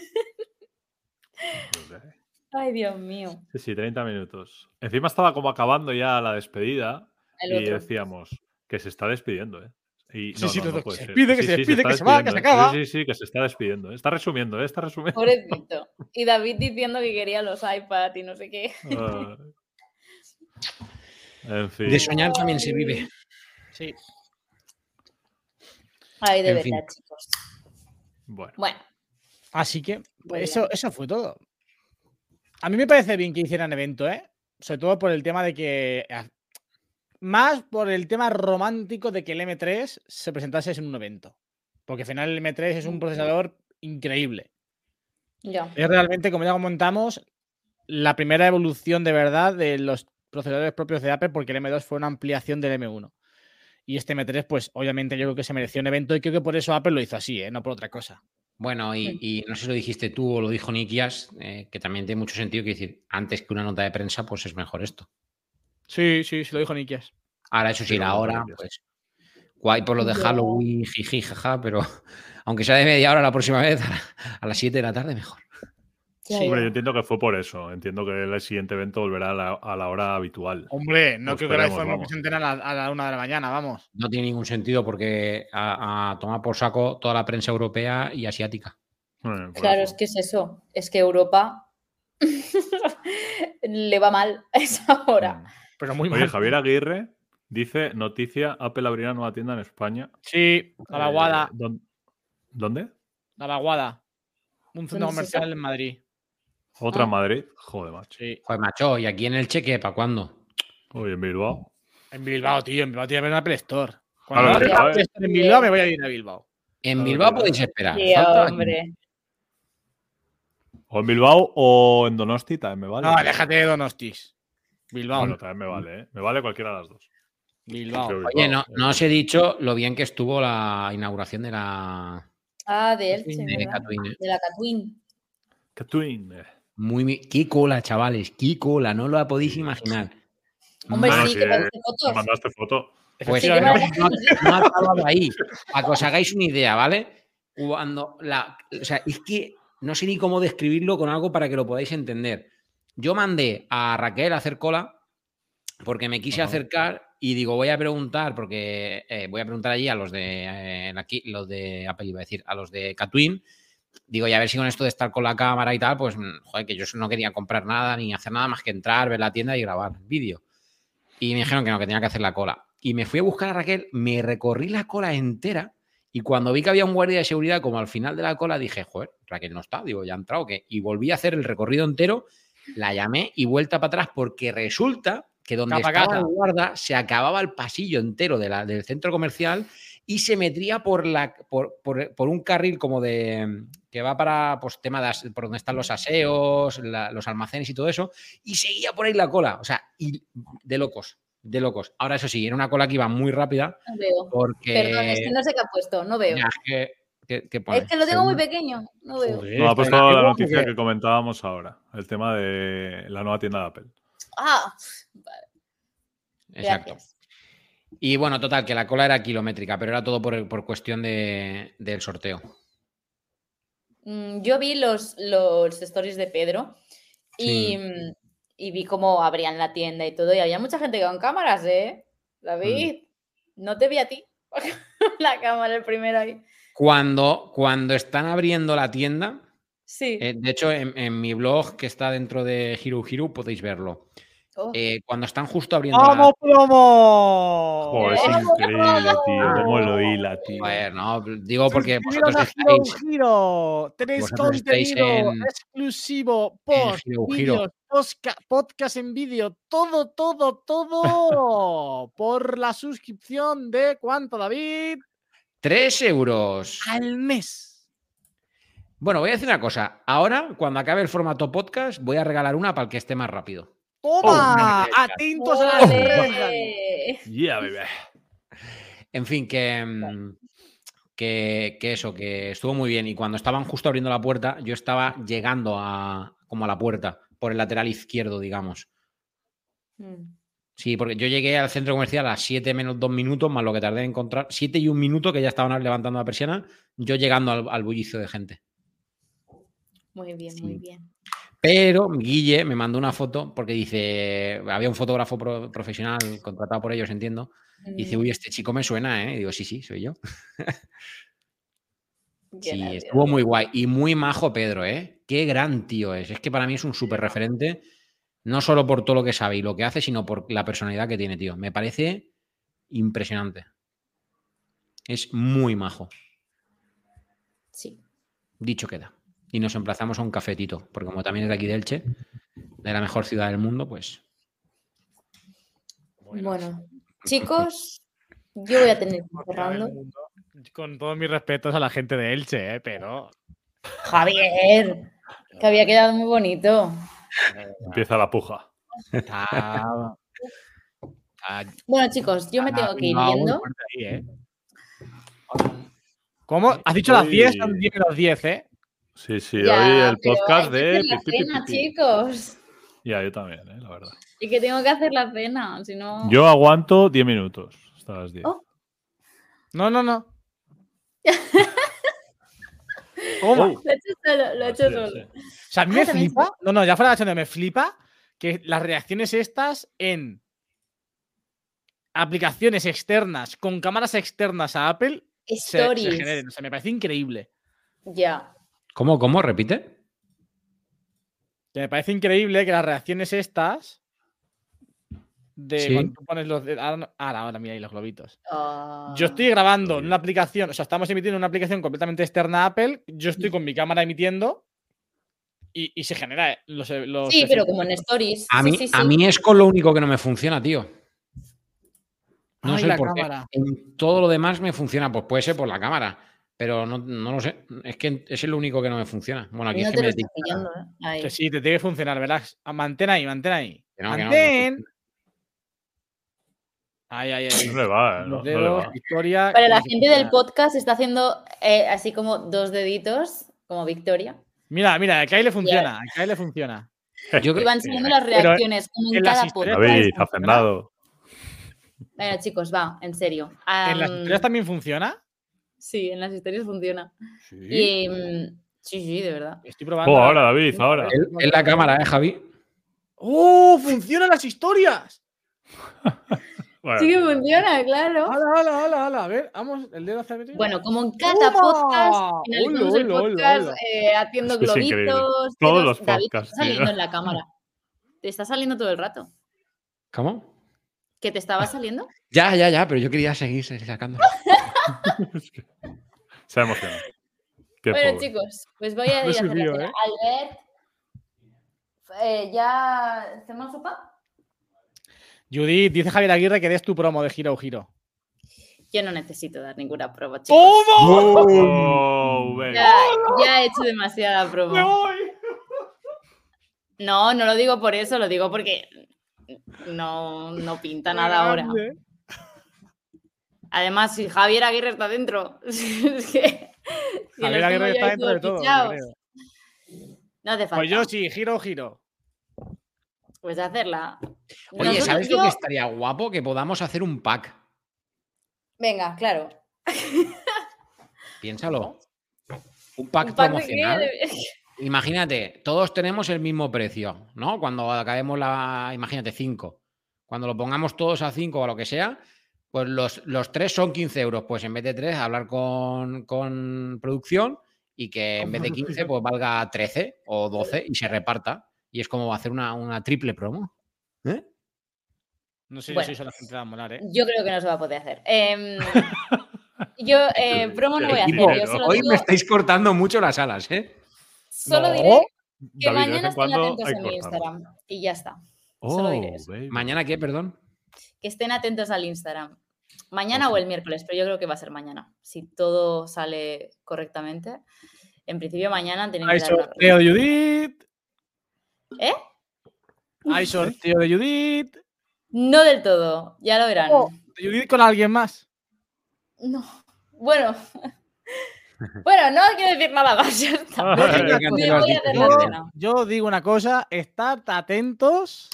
(laughs) Ay, Dios mío. Sí, sí, 30 minutos. Encima estaba como acabando ya la despedida y decíamos que se está despidiendo, ¿eh? Y Sí, no, sí, no, no que puede se ser. despide, que Sí, se sí, despide, que se va, que se acaba. Sí, sí, sí, que se está despidiendo. Está resumiendo, ¿eh? Está resumiendo. Pobrecito. Y David diciendo que quería los iPad y no sé qué. Ah. (laughs) en fin. De soñar también se vive. Sí. Ay, de En verdad, fin. chicos. Bueno, Bueno, Así que eso, eso fue todo. A mí me parece bien que hicieran evento, ¿eh? Sobre todo por el tema de que. Más por el tema romántico de que el M3 se presentase en un evento. Porque al final el M3 es un procesador increíble. ya. Es realmente, como ya comentamos, la primera evolución de verdad de los procesadores propios de Apple, porque el M2 fue una ampliación del M1. Y este M3, pues obviamente yo creo que se mereció un evento y creo que por eso Apple lo hizo así, ¿eh? no por otra cosa. Bueno, y, y no sé si lo dijiste tú o lo dijo Nikias, eh, que también tiene mucho sentido que decir, antes que una nota de prensa, pues es mejor esto. Sí, sí, se lo dijo Nikias. Ahora, eso sí, la hora, pues guay por lo de. Halloween, jiji, jaja, pero (laughs) aunque sea de media hora la próxima vez, a las 7 de la tarde, mejor. Sí, hombre, yo entiendo que fue por eso. Entiendo que el siguiente evento volverá a la, a la hora habitual. Hombre, no Pues creo que la iPhone lo presenten a la, a la una de la mañana, vamos. No tiene ningún sentido porque a, a tomar por saco toda la prensa europea y asiática. Eh, Claro, eso. es que es eso. Es que Europa (laughs) le va mal (laughs) a esa hora. Mm. Pero muy Oye, mal. Javier Aguirre dice: Noticia: Apple abrirá nueva tienda en España. Sí, la vaguada, Eh, ¿dón- ¿Dónde? la vaguada. Un centro ¿Dónde es comercial en Madrid. ¿Otra Ah. en Madrid? Joder, macho. Sí. Joder, macho, ¿y aquí en el cheque para cuándo? Oye, en Bilbao. En Bilbao, tío. En Bilbao tiene que haber una Apple Store. Claro, Cuando eh. Store en Bilbao, me voy a ir a Bilbao. En Claro, Bilbao claro. podéis esperar. Sí, falta- hombre. O en Bilbao o en Donosti también me vale. No, déjate de Donostis. Bilbao. Bueno, también me vale, ¿eh? Me vale cualquiera de las dos. Bilbao. Oye, no, no eh. os he dicho lo bien que estuvo la inauguración de la Ah, de Elche, de eh. De la Catwin. Catwin. Eh. Muy, qué cola, chavales, qué cola, no lo podéis imaginar. Hombre, Bueno, sí, que eh, parece Me fotos. mandaste foto. Pues Sí, no, no, ha acabado ahí. Para que os hagáis una idea, ¿vale? Cuando la. O sea, es que no sé ni cómo describirlo con algo para que lo podáis entender. Yo mandé a Raquel a hacer cola porque me quise Ajá. acercar y digo, voy a preguntar, porque eh, voy a preguntar allí a los de eh, aquí, los de Apple, iba a decir, a los de Catwin, digo, y a ver si con esto de estar con la cámara y tal, pues, mm, joder, que yo no quería comprar nada ni hacer nada más que entrar, ver la tienda y grabar vídeo. Y me dijeron que no, que tenía que hacer la cola. Y me fui a buscar a Raquel, me recorrí la cola entera y cuando vi que había un guardia de seguridad como al final de la cola, dije, joder, Raquel no está, digo, ya ha entrado, ¿qué? Y volví a hacer el recorrido entero, la llamé y vuelta para atrás porque resulta que donde Capa estaba el guarda se acababa el pasillo entero de la- del centro comercial y se metía por, la, por, por- por un carril como de que va para pues, tema de por donde están los aseos, la- los almacenes y todo eso, y seguía por ahí la cola. O sea, y de locos, de locos. Ahora, eso sí, era una cola que iba muy rápida No veo. porque. Perdón, es que no sé qué ha puesto, no veo. Ya, es que- que- que pone, Es que lo tengo muy pequeño, no veo. Joder, No, ha puesto la noticia que comentábamos ahora, el tema de la nueva tienda de Apple. Ah, vale, Exacto. gracias. Y bueno, total, que la cola era kilométrica, pero era todo por, por cuestión de- del sorteo. Mm, Yo vi los, los stories de Pedro y, Sí. mm, y vi cómo abrían la tienda y todo. Y había mucha gente con cámaras, ¿eh? David, no te vi a ti. (laughs) la cámara el primero ahí. Cuando, cuando están abriendo la tienda, Sí. eh, de hecho, en, en mi blog que está dentro de Hiro Hiro podéis verlo. Oh, Eh, cuando están justo abriendo la ¡Vamos, promo! Joder, es ¡Vamos! increíble, tío. Cómo lo hila, tío. Joder, no, digo porque vosotros estáis. Vosotros estáis contenido en- exclusivo, vídeos, posca- podcast en vídeo, todo, todo, todo (laughs) por la suscripción de ¿cuánto, David? 3 euros. Al mes. Bueno, voy a decir una cosa. Ahora, cuando acabe el formato podcast, voy a regalar una para el que esté más rápido. ¡Toma! Oh, Atentos a las redes. ¡Ole! Yeah, baby. En fin, que, mm, que, que eso, que estuvo muy bien. Y cuando estaban justo abriendo la puerta, yo estaba llegando a como a la puerta, por el lateral izquierdo, digamos. Mm. Sí, porque yo llegué al centro comercial a las 7 menos 2 minutos, más lo que tardé en encontrar. 7 y un minuto que ya estaban levantando la persiana, yo llegando al, al bullicio de gente. Muy bien, muy bien. Pero Guille me mandó una foto porque dice, había un fotógrafo pro- profesional contratado por ellos, entiendo. Y dice, Mm, uy, este chico me suena, ¿eh? Y digo, sí, sí, soy yo. (laughs) Sí, estuvo muy guay. Y muy majo Pedro, ¿eh? Qué gran tío es. Es que para mí es un súper referente, no solo por todo lo que sabe y lo que hace, sino por la personalidad que tiene, tío. Me parece impresionante. Es muy majo. Sí. Dicho queda. Y nos emplazamos a un cafetito, porque como también es de aquí de Elche, de la mejor ciudad del mundo, pues. Bueno, chicos, (laughs) yo voy a tener que ir cerrando. Con todos mis respetos a la gente de Elche, ¿eh? pero. Javier, que había quedado muy bonito. Empieza la puja. (laughs) Bueno, chicos, yo me está tengo que ir yendo. ahí, ¿eh? ¿Cómo? ¿Has dicho las 10? Son Hoy- 10 menos 10, ¿eh? Sí, sí, Ya, hoy el podcast hay que de. hacer la pi, pi, pi, cena, pi. chicos. Ya, yo también, eh, la verdad. Y que tengo que hacer la cena, si no. Yo aguanto 10 minutos hasta las 10. Oh. No, no, no. (laughs) ¿Cómo? Oh, Lo he hecho solo, lo he así hecho solo. O sea, a mí me Ah, flipa. No, no, ya fuera de cachondeo, me flipa que las reacciones estas en aplicaciones externas con cámaras externas a Apple se, se generen. O sea, me parece increíble. Ya. ¿Cómo? ¿Cómo? ¿Repite? Que me parece increíble que las reacciones estas de Sí. cuando tú pones los ahora, ahora, mira ahí los globitos. Ah, Yo estoy grabando en una aplicación, o sea, estamos emitiendo en una aplicación completamente externa a Apple. Yo estoy con mi cámara emitiendo y, y se genera eh, los, los Sí, pero como en Stories. A Sí, mí, sí, a mí es con lo único que no me funciona, tío. No Ay, sé la por qué. En todo lo demás me funciona. Pues puede ser por la cámara. Pero no, no lo sé. Es que es lo único que no me funciona. Bueno, aquí No es que te me pillando, ¿eh? Ahí. Que sí, te tiene que funcionar, verás. Ah, Mantén ahí, mantén ahí. Que no, que no, mantén. Ay, ay, ay. No le va, eh, no, le va. Victoria. Para la gente del podcast está haciendo eh, así como dos deditos, como Victoria. Mira, mira, a Kai le funciona. A Kai le funciona. Yo Y creo- van saliendo las Pero reacciones como en en cada podcast. David. Bueno, chicos, va, en serio. ¿En las historias también funciona? Sí, en las historias funciona. Sí. Y, mm, sí, sí, de verdad. Estoy probando. Oh, ahora, David, ahora. Es la cámara, ¿eh, Javi? ¡Oh! ¡Funcionan las historias! (laughs) Bueno, Sí que funciona, claro. ¡Hala, hala, hala, hala! A ver, vamos, el dedo hacia arriba. Bueno, como en cada podcast, finalizamos Hola, el podcast eh, haciendo Es que es increíble. globitos. Todos los David, podcasts, está saliendo tío. en la cámara. Te está saliendo todo el rato. ¿Cómo? ¿Que te estaba saliendo? Ya, ya, ya, pero yo quería seguir sacando. (laughs) (laughs) Se ha emocionado. Qué Bueno, pobre. chicos, pues voy a No (laughs) ir a. ¿eh? Albert, eh, ¿ya hacemos sopa? Judith, dice Javier Aguirre que des tu promo de Giro Giro. Yo no necesito dar ninguna promo, chicos. Oh, venga. Ya, ya he hecho demasiada promo. voy! No, no lo digo por eso, lo digo porque no, no pinta nada ahora. Además, si Javier Aguirre está dentro, (laughs) es que, que Javier Aguirre está dentro de todo. creo. No hace falta. Pues yo sí, Giro Giro. Pues hacerla. Oye, Nosotros- ¿sabes lo que estaría guapo? Que podamos hacer un pack. Venga, claro. Piénsalo. Un pack Un pack promocional. Imagínate, todos tenemos el mismo precio, ¿no? Cuando acabemos la. Imagínate, 5. Cuando lo pongamos todos a 5 o a lo que sea, pues los, los tres son 15 euros. Pues en vez de 3, hablar con, con producción y que en vez de 15, pues valga 13 o 12 y se reparta. Y es como hacer una, una triple promo. ¿Eh? No sé Bueno. si eso a la gente va a molar, ¿eh? Yo creo que no se va a poder hacer. Em, (laughs) yo eh, promo no voy a hacer. Equipo, Yo solo, Hoy digo- me estáis cortando mucho las alas, ¿eh? solo No. diré que David, mañana estén cuando atentos en mi. Instagram. Y ya está. Solo diré Oh, eso. ¿Mañana qué, perdón? Que estén atentos al Instagram. Mañana o el miércoles, pero yo creo que va a ser mañana. Si todo sale correctamente. En principio mañana tienen Hay que dar una sorteo de Judith. ¿Eh? Hay sorteo de Judith. No del todo, ya lo verán. Oh. ¿De Judith con alguien más. No. Bueno. bueno, no hay que decir nada más. Ya está. Ay, Yo yo digo una cosa, estad atentos.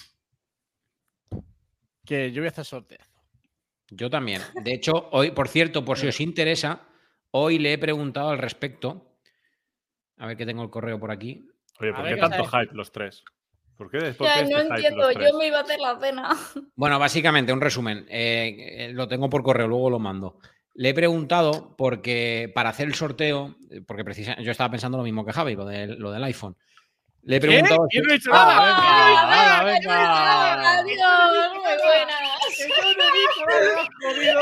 Que yo voy a hacer sorteo. Yo también. De hecho, hoy, por cierto, por si os interesa, hoy le he preguntado al respecto. A ver que tengo el correo por aquí. Oye, ¿por qué ¿qué tanto sabes? hype los tres? ¿Por qué, qué no este entiendo, yo me iba a hacer la cena. Bueno, básicamente, un resumen. Eh, eh, lo tengo por correo, luego lo mando. Le he preguntado porque para hacer el sorteo, eh, porque precisamente yo estaba pensando lo mismo que Javi, lo del iPhone. Le he ¿Qué? si- no he dicho Ah, nada. venga, venga, venga. Adiós, muy buena. Que yo no he dicho nada, jodido.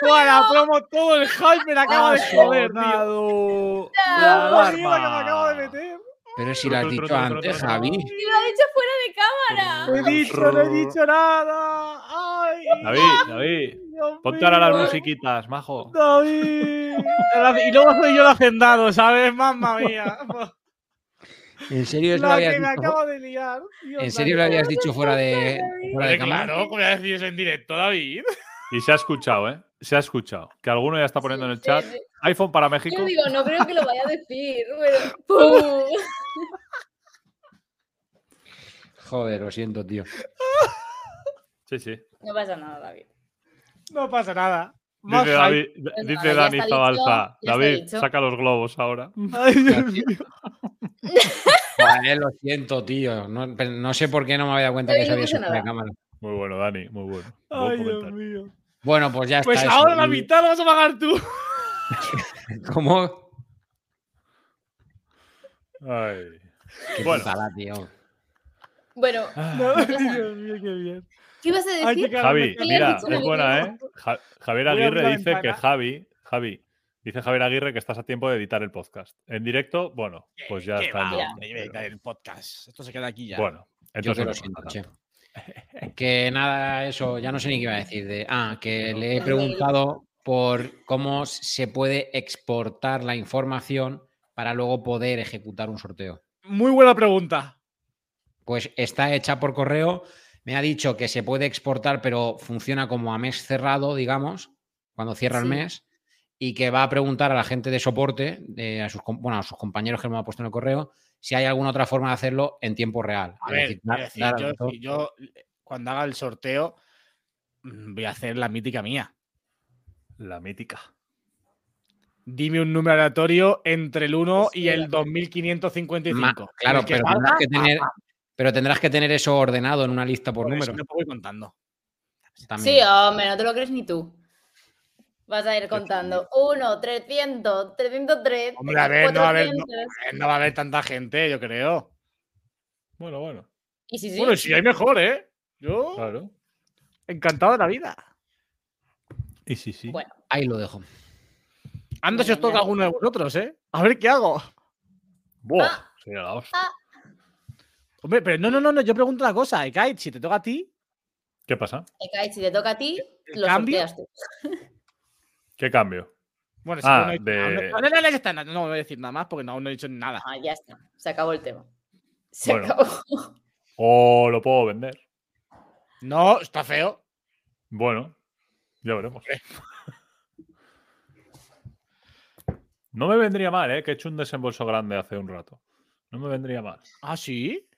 Toda la promo, todo el hype me la acaba de joder, tío. La que me acabo de meter. Pero si lo has dicho antes. Javi. Y lo ha dicho fuera de cámara. No he dicho, no he dicho nada. Ay, David, David, ponte ahora las musiquitas, majo. David. (laughs) Y luego soy yo el hacendado, ¿sabes? Mamma mía. (laughs) ¿En serio lo La habías que me dicho? acabo de liar. Dios ¿En serio lo habías dicho fuera de, (laughs) fuera de cámara? Claro, ¿cómo voy a decir eso en directo, David? Y se ha escuchado, ¿eh? Se ha escuchado. Que alguno ya está poniendo en el chat. sí. iPhone para México. Yo digo, no creo que lo vaya a decir, (laughs) pero. (laughs) Joder, lo siento, tío. Sí, sí. No pasa nada, David. No pasa nada. Más Dice. David, Pues dice Dani Zabalza. David, saca los globos ahora. Ay, Dios mío. Joder, lo siento, tío. No, no sé por qué no me había dado cuenta Pero que no se había nada. cámara. Muy bueno, Dani, muy bueno. Buen Ay, Dios comentario. mío. Bueno, pues ya está. Pues eso. ahora la mitad lo vas a pagar tú. (laughs) ¿Cómo? Ay. Qué Bueno. tío. Bueno, No, pasa. Dios mío, qué bien. ¿qué ibas a decir? Javi, mira, es buena. ¿eh? Ja- Javier Aguirre la dice que. Javi, Javi, dice Javier Aguirre que estás a tiempo de editar el podcast. En directo, bueno, pues ya está. venga, el podcast. Esto se queda aquí ya. Bueno, Yo entonces que lo no siento, pasa che. nada. Que nada, eso, ya no sé ni qué iba a decir. De, ah, que le he preguntado por cómo se puede exportar la información para luego poder ejecutar un sorteo. Muy buena pregunta. Pues está hecha por correo. Me ha dicho que se puede exportar, pero funciona como a mes cerrado, digamos, cuando cierra el mes. Y que va a preguntar a la gente de soporte, de- a, sus, bueno, a sus compañeros que me ha puesto en el correo, si hay alguna otra forma de hacerlo en tiempo real. A Es ver, decir, quiero dar- decir, dar yo, todo- si yo, cuando haga el sorteo mm, voy a hacer la mítica mía. La mítica. Dime un número aleatorio entre el 1 y Sí. el 2555. Ma- claro, pero salga, tendrás, que tener, pero tendrás que tener eso ordenado en una lista por por eso número. te voy contando. También. Sí, hombre, no te lo crees ni tú. Vas a ir contando 1, 300, 303. Hombre, a ver, no va a haber- 400. No va a haber tanta gente, yo creo. Bueno, bueno, Y sí, sí. Bueno, si hay mejor, ¿eh? Yo claro. encantado de la vida. Y sí, sí. Bueno, Ahí lo dejo. Anda si os toca alguno de vosotros, ¿eh? A ver qué hago. Buah, Ah. sería la hostia. Hombre, pero no, no, no, no. Yo pregunto una cosa, Ekait, si te toca a ti, ¿Qué pasa? Ekai, si te toca a ti, ¿El lo cambio? sorteas tú. ¿Qué cambio? Bueno, Ah, no, de- no, no, está, voy a decir nada más porque no, no he dicho nada. Ah, ya está. Se acabó el tema. Se Bueno. acabó. ¿O lo puedo vender? No, está feo. Bueno, ya veremos. No me vendría mal, ¿eh? Que he hecho un desembolso grande hace un rato. No me vendría mal. ¿Ah, sí?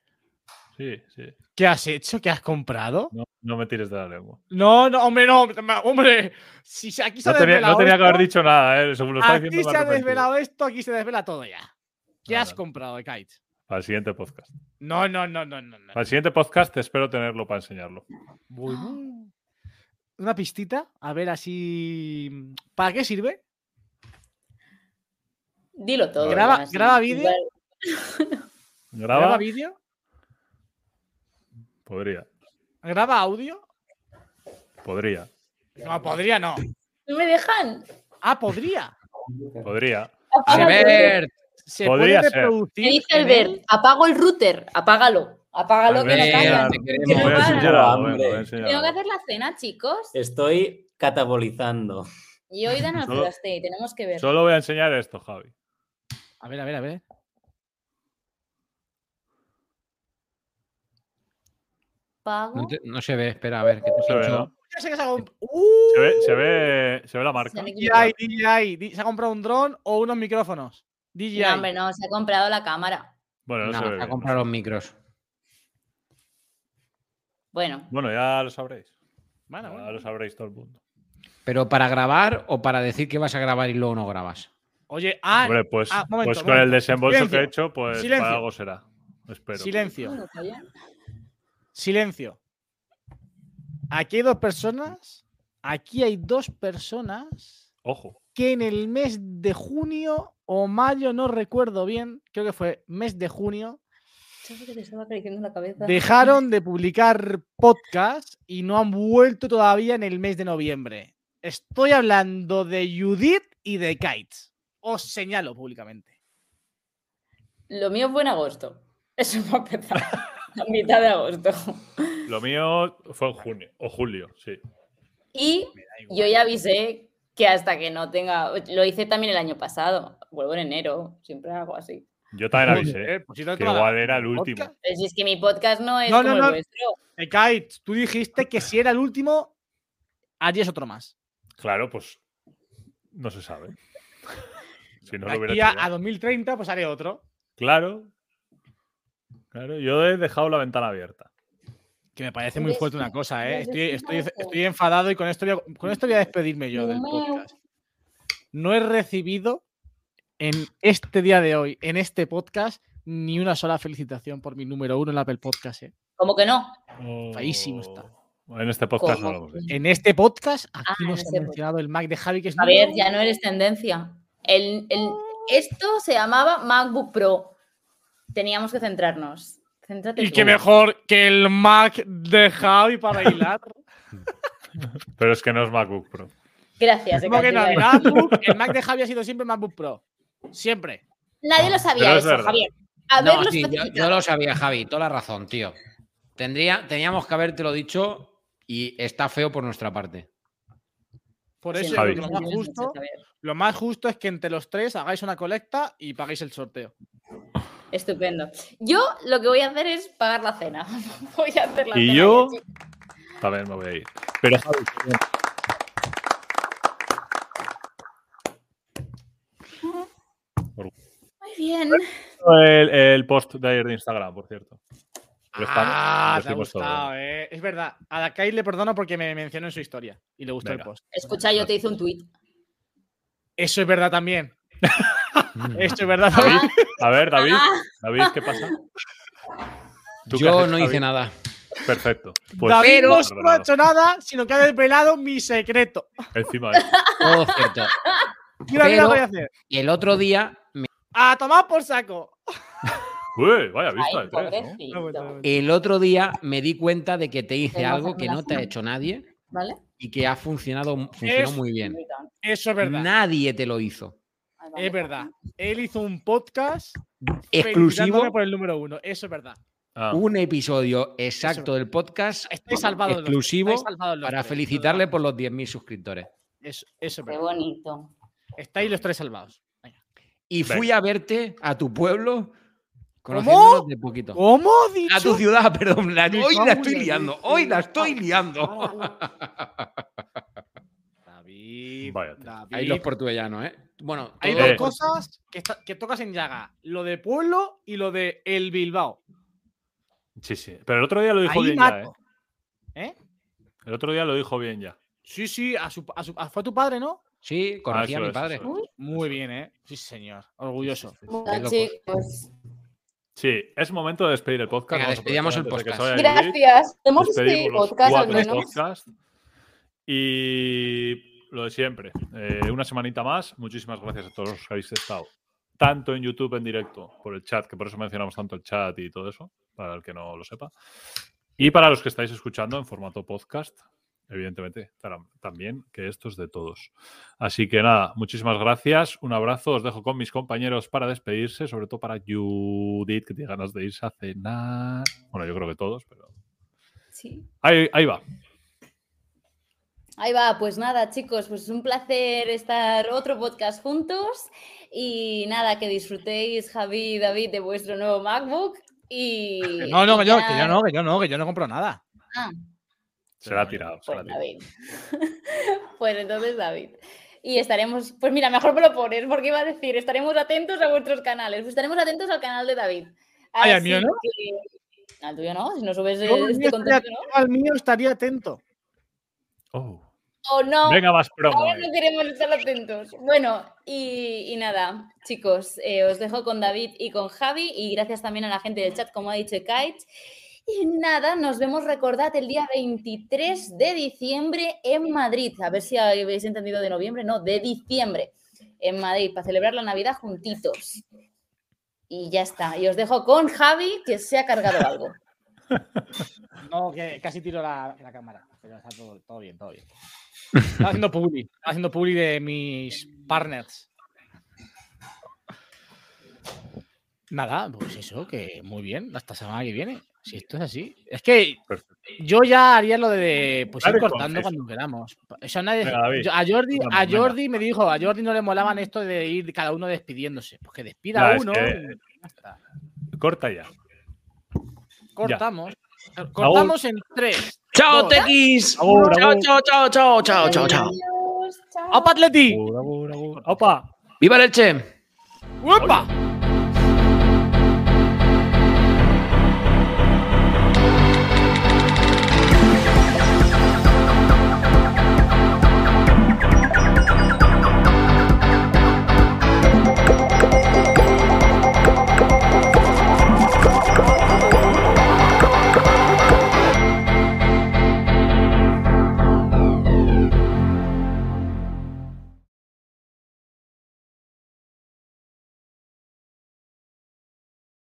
Sí, sí. ¿Qué has hecho? ¿Qué has comprado? No, no me tires de la lengua. No, no, hombre, no, hombre. Si aquí se No ha tenía, no desvelado tenía que haber esto, dicho nada, ¿eh? Según lo está Aquí diciendo. se ha desvelado esto, aquí se desvela todo ya. ¿Qué has comprado, Ekait? Para el siguiente podcast. No, no, no, no, no. Para el siguiente podcast espero tenerlo para enseñarlo. Bueno. Una pistita, a ver así. ¿Para qué sirve? Dilo todo. Graba- graba vídeo. Igual- (laughs) ¿Graba ¿Graba? vídeo? Podría. ¿Graba audio? Podría. No, podría no. ¿No me dejan? Ah, podría. Podría. Albert, Se Podría puede ser. reproducir. Me dice en el Bert, él? apago el router, apágalo. Apágalo que no Albert, calla. te queremos. Que no Voy a para. enseñar algo, Hambre. venga, voy a enseñar Tengo que hacer la cena, chicos. Estoy catabolizando. Y hoy dan al Foodastate, tenemos que ver. Solo voy a enseñar esto, Javi. A ver, a ver, a ver. Pago. no, te- no se ve, espera, a ver, que te Se ve, se ha, comp- ¡Uh! Se ve, se ve, se ve la marca. Se DJI, DJI, ¿Se ha comprado un dron o unos micrófonos? DJI. No, hombre, no, se ha comprado la cámara. Bueno, no, No, se ve ha bien, no comprado los micros. Bueno, Bueno, ya lo sabréis. Bueno, Ya bueno. lo sabréis todo el mundo. Pero para grabar o para decir que vas a grabar y luego no grabas. Oye, ah, Hombre, pues, ah, momento, pues con el desembolso que he hecho, pues Silencio. para algo será. Espero. silencio. Silencio. Aquí hay dos personas. Aquí hay dos personas Ojo. que en el mes de junio o mayo, no recuerdo bien, creo que fue mes de junio, dejaron de (laughs) publicar podcast y no han vuelto todavía en el mes de noviembre. Estoy hablando de Judith y de Kites. Os señalo públicamente. Lo mío fue en agosto. Eso va a empezar. (laughs) (laughs) A mitad de agosto. Lo mío fue en junio o julio, sí. Y yo ya avisé que hasta que no tenga. Lo hice también el año pasado. Vuelvo en enero. Siempre hago así. Yo también avisé pues si no que igual era el último. Pero si es que mi podcast no es No, como no, el no. vuestro. Eh, Kites, tú dijiste que si era el último, es otro más. Claro, pues no se sabe. (laughs) si no lo hubiera aquí a, hecho ya. a 2030, pues haré otro. Claro. Claro, yo he dejado la ventana abierta. Que me parece muy fuerte una un- cosa, ¿eh? Estoy, enfadado y con esto, voy a, con esto voy a despedirme yo del podcast. No he recibido en este día de hoy, en este podcast, ni una sola felicitación por mi número uno en Apple Podcast. ¿eh? Como que no. Feísimo está. En este podcast no ¿Cómo? lo hemos dicho. En este podcast, aquí Ah, no en se este ha mencionado el Mac de Javi, que es A ver, ya no eres tendencia. El, el- esto se llamaba MacBook Pro. Teníamos que centrarnos. Céntrate Y tú. qué mejor que el Mac de Javi para bailar. (laughs) Pero es que no es MacBook Pro. Gracias. Como que no, el. MacBook- el Mac de Javi ha sido siempre MacBook Pro. Siempre. Nadie lo sabía Pero es eso, verdad. Javier. No, sí, yo, lo sabía, Javi, toda la razón, tío. Tendría, teníamos que habértelo dicho y está feo por nuestra parte. Por eso lo más justo. Lo más justo es que entre los tres hagáis una colecta y paguéis el sorteo. Estupendo. Yo lo que voy a hacer es pagar la cena. (laughs) voy a hacer la Y cena yo-. También me voy a ir. Pero Javi, Muy bien. el, el post de ayer de Instagram, por cierto. Ah, lo te ha gustado, eh. Es verdad. A Dakai le perdono porque me mencionó en su historia y le gustó Venga. el post. Escucha, yo te hice un tweet. Eso es verdad también. (laughs) Mm. (laughs) Eso es verdad David, a ver, David, David, ¿qué pasa? ¿Tú qué Yo haces, no hice nada. Perfecto. Pues, David pero- no ha hecho nada, sino que ha desvelado mi secreto. Encima de Todo cierto. Mira Pero- voy a hacer. El otro día, me- A tomar por saco. Uy, vaya vista Ay, de tres, ¿no? pobrecito. el otro día me di cuenta de que te hice algo que no te ha hecho nadie ¿Vale? y que ha funcionado, funcionó Es- muy bien. Eso es verdad. Nadie te lo hizo. Es verdad. Él hizo un podcast Exclusivo, por el número uno. Eso es verdad. Ah, un episodio exacto del podcast Estáis salvados. los- exclusivo para tres, felicitarle por los 10.000 suscriptores. Eso, eso es Qué bonito. Estáis los tres salvados. Venga. Y fui a verte a tu pueblo ¿Cómo? de poquito. ¿Cómo dicho? A tu ciudad, (laughs) perdón. la- hoy la estoy la liando. Hoy la estoy liando. David. David. Ahí los portuguesanos, ¿eh? Bueno, Hay dos cosas que, está- que tocas en llaga: lo de pueblo y lo de el Bilbao. sí, sí. Pero el otro día lo dijo Ahí bien ya, ¿eh? ¿Eh? El otro día lo dijo bien ya. Sí, sí, a su, a su- a- fue tu padre, ¿no? Sí, conocí a eso mi es, padre. eso. Muy bien, ¿eh? Sí, señor. Orgulloso. Bueno, chicos. Sí, es momento de despedir el podcast. Venga, Vamos a despidamos el podcast. Gracias. Hemos Despedimos este los podcast al menos. podcasts. Y lo de siempre. eh, una semanita más. Muchísimas gracias a todos los que habéis estado. Tanto en YouTube en directo, por el chat, que por eso mencionamos tanto el chat y todo eso, para el que no lo sepa. Y para los que estáis escuchando en formato podcast, evidentemente, tam- también, que esto es de todos. Así que nada, muchísimas gracias. Un abrazo. Os dejo con mis compañeros para despedirse, sobre todo para Judith, que tiene ganas de irse a cenar. Bueno, yo creo que todos, pero. Sí. Ahí, ahí va. Ahí va, pues nada, chicos, pues es un placer estar otro podcast juntos y nada, que disfrutéis, Javi y David, de vuestro nuevo MacBook y... No, no, que yo, que yo no, que yo no, que yo no compro nada. Ah, Se la ha tirado. Se la ha pues tirado. David. (laughs) pues entonces David. Y estaremos, pues mira, mejor me lo pones, porque iba a decir, estaremos atentos a vuestros canales, pues estaremos atentos al canal de David. Ay, al mío no. que- Al tuyo no, si no subes Yo este mío estaría- contenido, ¿no? al mío estaría atento. Oh. O no. Venga, más promo. Ahora no queremos estar atentos. Bueno, y, y nada, chicos, eh, os dejo con David y con Javi y gracias también a la gente del chat, como ha dicho Kite. Y nada, nos vemos, recordad, el día 23 de diciembre en Madrid. A ver si habéis entendido de noviembre, no, de diciembre en Madrid, para celebrar la Navidad juntitos. Y ya está. Y os dejo con Javi, que se ha cargado algo. (laughs) No, que casi tiro la, la cámara. Pero está todo, todo bien, todo bien. (laughs) Haciendo publi. Haciendo publi de mis partners. Nada, pues eso, que muy bien. Hasta semana que viene. Si esto es así. Es que Perfecto. yo ya haría lo de pues ir cortando cuando queramos. Eso nadie- Venga, a Jordi, Vamos, a venga. Jordi me dijo, a Jordi no le molaban esto de ir cada uno despidiéndose. Pues que despida es uno. que- y. Corta ya. Cortamos. Cortamos en tres. ¡Chao, Dos. Tequis! ¡Chao, chao, chao, chao, chao, chao, chao! Adiós, chao. ¡Opa, Atleti! ¡Opa! ¡Viva el Elche! ¡Uepa!